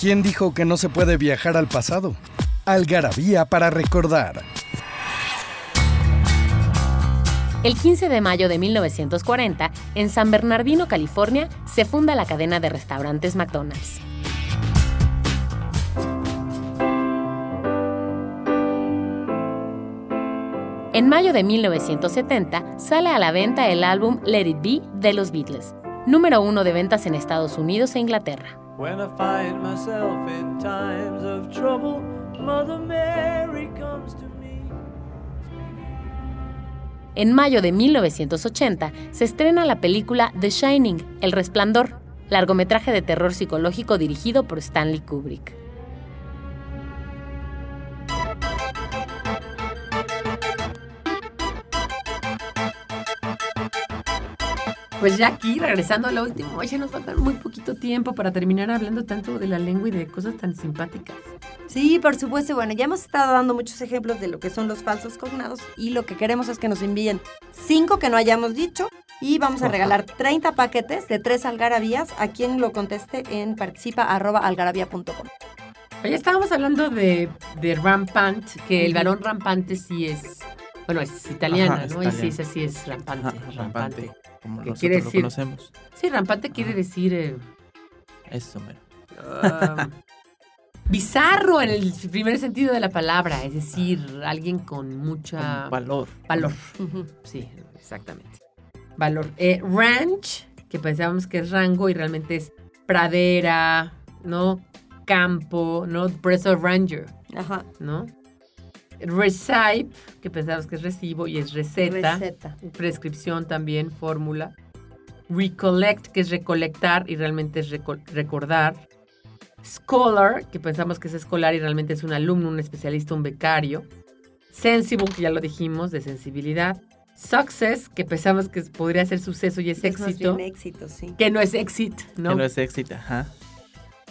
¿Quién dijo que no se puede viajar al pasado? Algarabía para recordar. El 15 de mayo de 1940, en San Bernardino, California, se funda la cadena de restaurantes McDonald's. En mayo de 1970 sale a la venta el álbum Let It Be de los Beatles, número uno de ventas en Estados Unidos e Inglaterra. En mayo de 1980 se estrena la película The Shining, El Resplandor, largometraje de terror psicológico dirigido por Stanley Kubrick. Pues ya aquí, regresando a lo último, ya nos falta muy poquito tiempo para terminar hablando tanto de la lengua y de cosas tan simpáticas. Sí, por supuesto. Bueno, ya hemos estado dando muchos ejemplos de lo que son los falsos cognados y lo que queremos es que nos envíen cinco que no hayamos dicho y vamos a regalar 30 paquetes de tres algarabías a quien lo conteste en participa.algarabía.com. Oye, estábamos hablando de, de rampant, que el varón rampante sí es, bueno, es italiana, Ajá, es ¿no? Y sí, italiano. ese sí es rampante, Ajá, rampante. rampante. Como ¿Qué nosotros quiere lo decir? conocemos. Sí, rampante quiere decir eh, Eso, mero. ah, bizarro en el primer sentido de la palabra, es decir, alguien con mucha Con valor. valor. Sí, exactamente. Valor. Eh, ranch, que pensábamos que es rango y realmente es pradera, ¿no? Campo, ¿no? Por eso ranger, Ajá. ¿no? Recipe, que pensamos que es recibo y es receta. Receta. Prescripción también, fórmula. Recollect, que es recolectar y realmente es reco- recordar. Scholar, que pensamos que es escolar y realmente es un alumno, un especialista, un becario. Sensible, que ya lo dijimos, de sensibilidad. Success, que pensamos que podría ser suceso y es Es más éxito. bien éxito, sí. Que no es éxito, ¿no? Que no es éxito, ajá.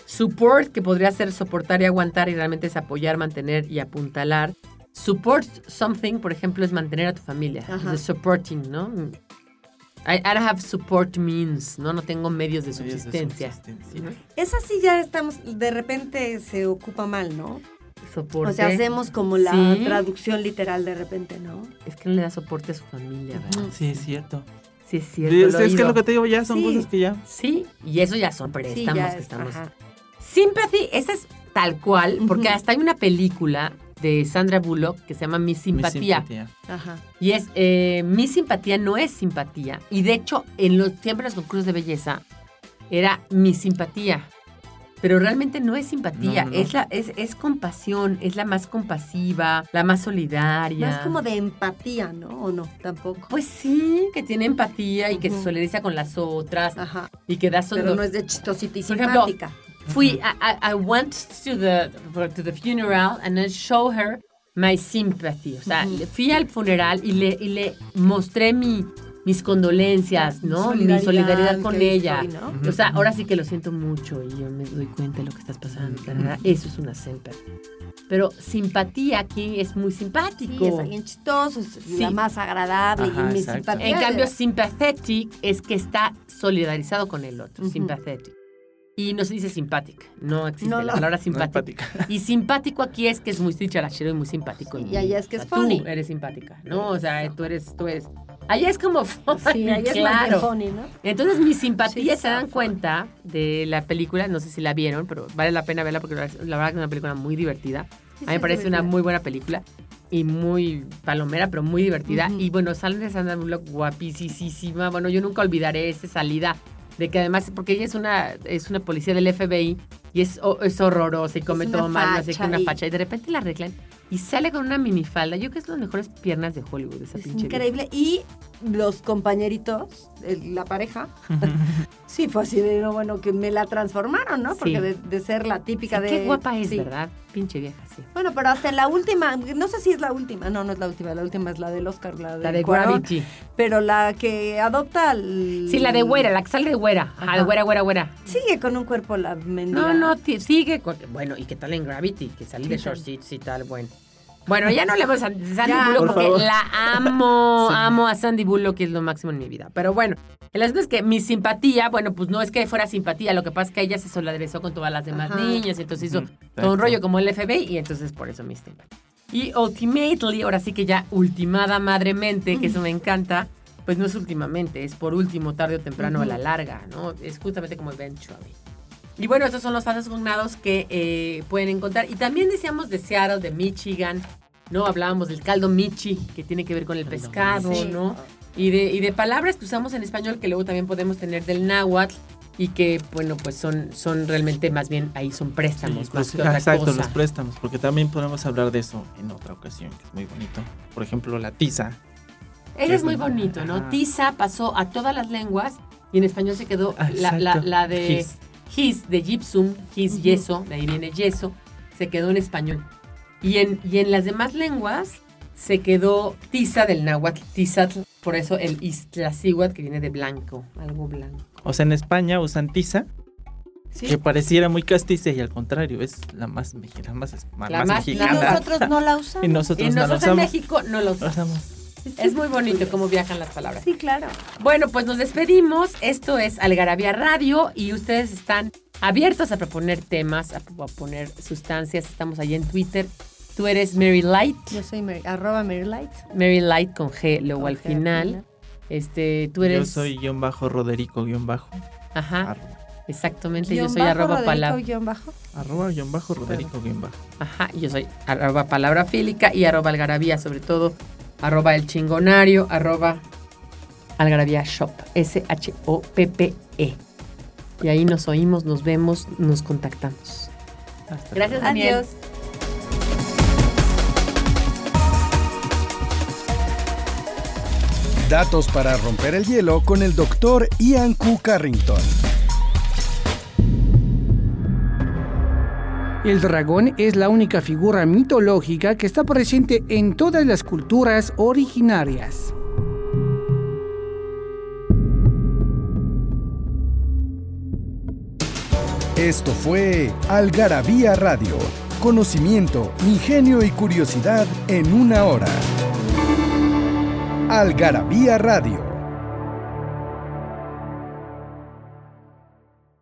Support, que podría ser soportar y aguantar y realmente es apoyar, mantener y apuntalar. Support something, por ejemplo, es mantener a tu familia. Ajá. Es supporting, ¿no? I, I don't have support means, ¿no? No tengo medios de Medios de subsistencia. Esa sí ya estamos, de repente se ocupa mal, ¿no? Soporte. O sea, hacemos como la Sí. traducción literal de repente, ¿no? Es que no le da soporte a su familia, ¿verdad? Sí, es cierto. Sí, es cierto. es, lo es que lo que te digo ya son Sí. cosas que ya. Sí, y eso ya son préstamos ya que es, estamos. ajá. Sympathy, esa es tal cual, porque hasta hay una película de Sandra Bullock que se llama Mi mi Simpatía. simpatía. Ajá. Y es, eh, mi simpatía no es simpatía. Y de hecho, en los, siempre en los concursos de belleza, era mi simpatía. Pero realmente no es simpatía, No, no, no. Es, la, es, es compasión, es la más compasiva, la más solidaria. Más como de empatía, ¿no? ¿O no? Tampoco. Pues sí, que tiene empatía y que se solidariza con las otras Ajá. y que da Pero sondor- no es de chistosita y Por ejemplo, simpática. Fui, I, I, went to the, to the funeral and I show her my sympathy. O sea, Ujú. fui al funeral y le, y le mostré mi, mis condolencias, ¿no? mi Solidaridad, solidaridad con ella. estoy, ¿no? O sea, ahora sí que lo siento mucho y yo me doy cuenta de lo que estás pasando. tarara. Eso es una sympathy. Pero simpatía aquí es muy simpático. Sí, es alguien chistoso, es Sí. la más agradable Ajá, y mi simpatía. En cambio, sympathetic es que está solidarizado con el otro. Sympathetic. Y no se dice simpática. No existe No, la no. palabra No, simpática. empática. Y simpático aquí es que es muy dicharachero y muy simpático. Sí, y allá es que O sea, es funny. Tú eres simpática, ¿no? O sea, tú eres, tú eres. Allá es como funny, Sí, es más bien claro. funny, ¿no? Entonces mis simpatías Sí, se dan cuenta de la película, no sé si la vieron, pero vale la pena verla porque la verdad que es una película muy divertida. Sí, A mí me sí, parece es una muy buena película y muy palomera, pero muy divertida. Ujú. Y bueno, sale de Sandra Bullock guapísima. Bueno, yo nunca olvidaré esa salida de que además, porque ella es una, es una policía del FBI y es, o- es horrorosa y come todo mal, qué, facha una facha. Y de repente la arreglan y sale con una minifalda. Yo creo que es las mejores piernas de Hollywood, esa Es pinche increíble. Y los compañeritos, el- la pareja, sí, fue así de, no, bueno, que me la transformaron, ¿no? Porque Sí. de, de ser la típica Sí, de... Qué guapa es, sí. ¿verdad? Pinche vieja, sí. Bueno, pero hasta la última, no sé si es la última, no, no es la última, la última es la del Oscar, la de, La de Cuarón, Gravity. Pero la que adopta al... Sí, la de güera, la que sale de güera. Ajá, Ajá. de güera, güera, güera. Sigue con un cuerpo la mendiga. No, no, sigue. con- bueno, y qué tal en Gravity, que salí de Sí, short también. seats y tal, bueno. Bueno, ya no le vamos a Sandy Ya, Bullock por porque favor. la amo, Sí. amo a Sandy Bullock, que es lo máximo en mi vida. Pero bueno, el asunto es que mi simpatía, bueno, pues no es que fuera simpatía, lo que pasa es que ella se solidarizó con todas las demás Ajá. niñas, y entonces hizo todo un rollo como el FBI, y entonces por eso mi simpatía. Y ultimately, ahora sí que ya ultimada madremente, que eso me encanta, pues no es últimamente, es por último, tarde o temprano, a la larga, ¿no? Es justamente como eventually. Y bueno, estos son los falsos cognados que eh, pueden encontrar. Y también decíamos de Seattle, de Michigan, ¿no? Hablábamos del caldo Michi, que tiene que ver con el pescado. ¿no? Y de, y de palabras que usamos en español que luego también podemos tener del náhuatl y que, bueno, pues son, son realmente más bien ahí son préstamos, Sí, más pues, que otra exacto, cosa. los préstamos, porque también podemos hablar de eso en otra ocasión, que es muy bonito. Por ejemplo, la tiza. Ese es muy bonito, ¿no? Tiza pasó a todas las lenguas y en español se quedó la, la- de. His, de gypsum, his yeso, de ahí viene yeso, se quedó en español. Y en, y en las demás lenguas se quedó tiza del náhuatl, tizatl, por eso el iztaccíhuatl que viene de blanco, algo blanco. O sea, en España usan tiza, Sí. que pareciera muy castiza y al contrario, es la más mexicana, más, más, La más- Y mexicana. nosotros no la usamos. Y nosotros Y no la nosotros en usamos. México no lo La usamos. Es muy bonito cómo viajan las palabras. Sí, claro. Bueno, pues nos despedimos. Esto es Algarabía Radio y ustedes están abiertos a proponer temas, a, a poner sustancias. Estamos allí en Twitter. Tú eres Mary Light, Yo soy Mary, arroba Mary Light. Mary Light con G luego Con al final. final. Este, tú eres. Yo soy guion bajo Roderico guion bajo. Ajá, Arroba, exactamente. Guión yo soy bajo, arroba Roderico, palabra. guion bajo. arroba guion bajo Roderico guion bajo. Ajá, y yo soy arroba palabra fílica y arroba algarabía, sobre todo arroba el chingonario, arroba algarabía shop, S-H-O-P-P-E. Y ahí nos oímos, nos vemos, nos contactamos. Hasta Gracias, Daniel. Adiós. Datos para romper el hielo con el doctor Ian Q. Carrington. El dragón es la única figura mitológica que está presente en todas las culturas originarias. Esto fue Algarabía Radio. Conocimiento, ingenio y curiosidad en una hora. Algarabía Radio.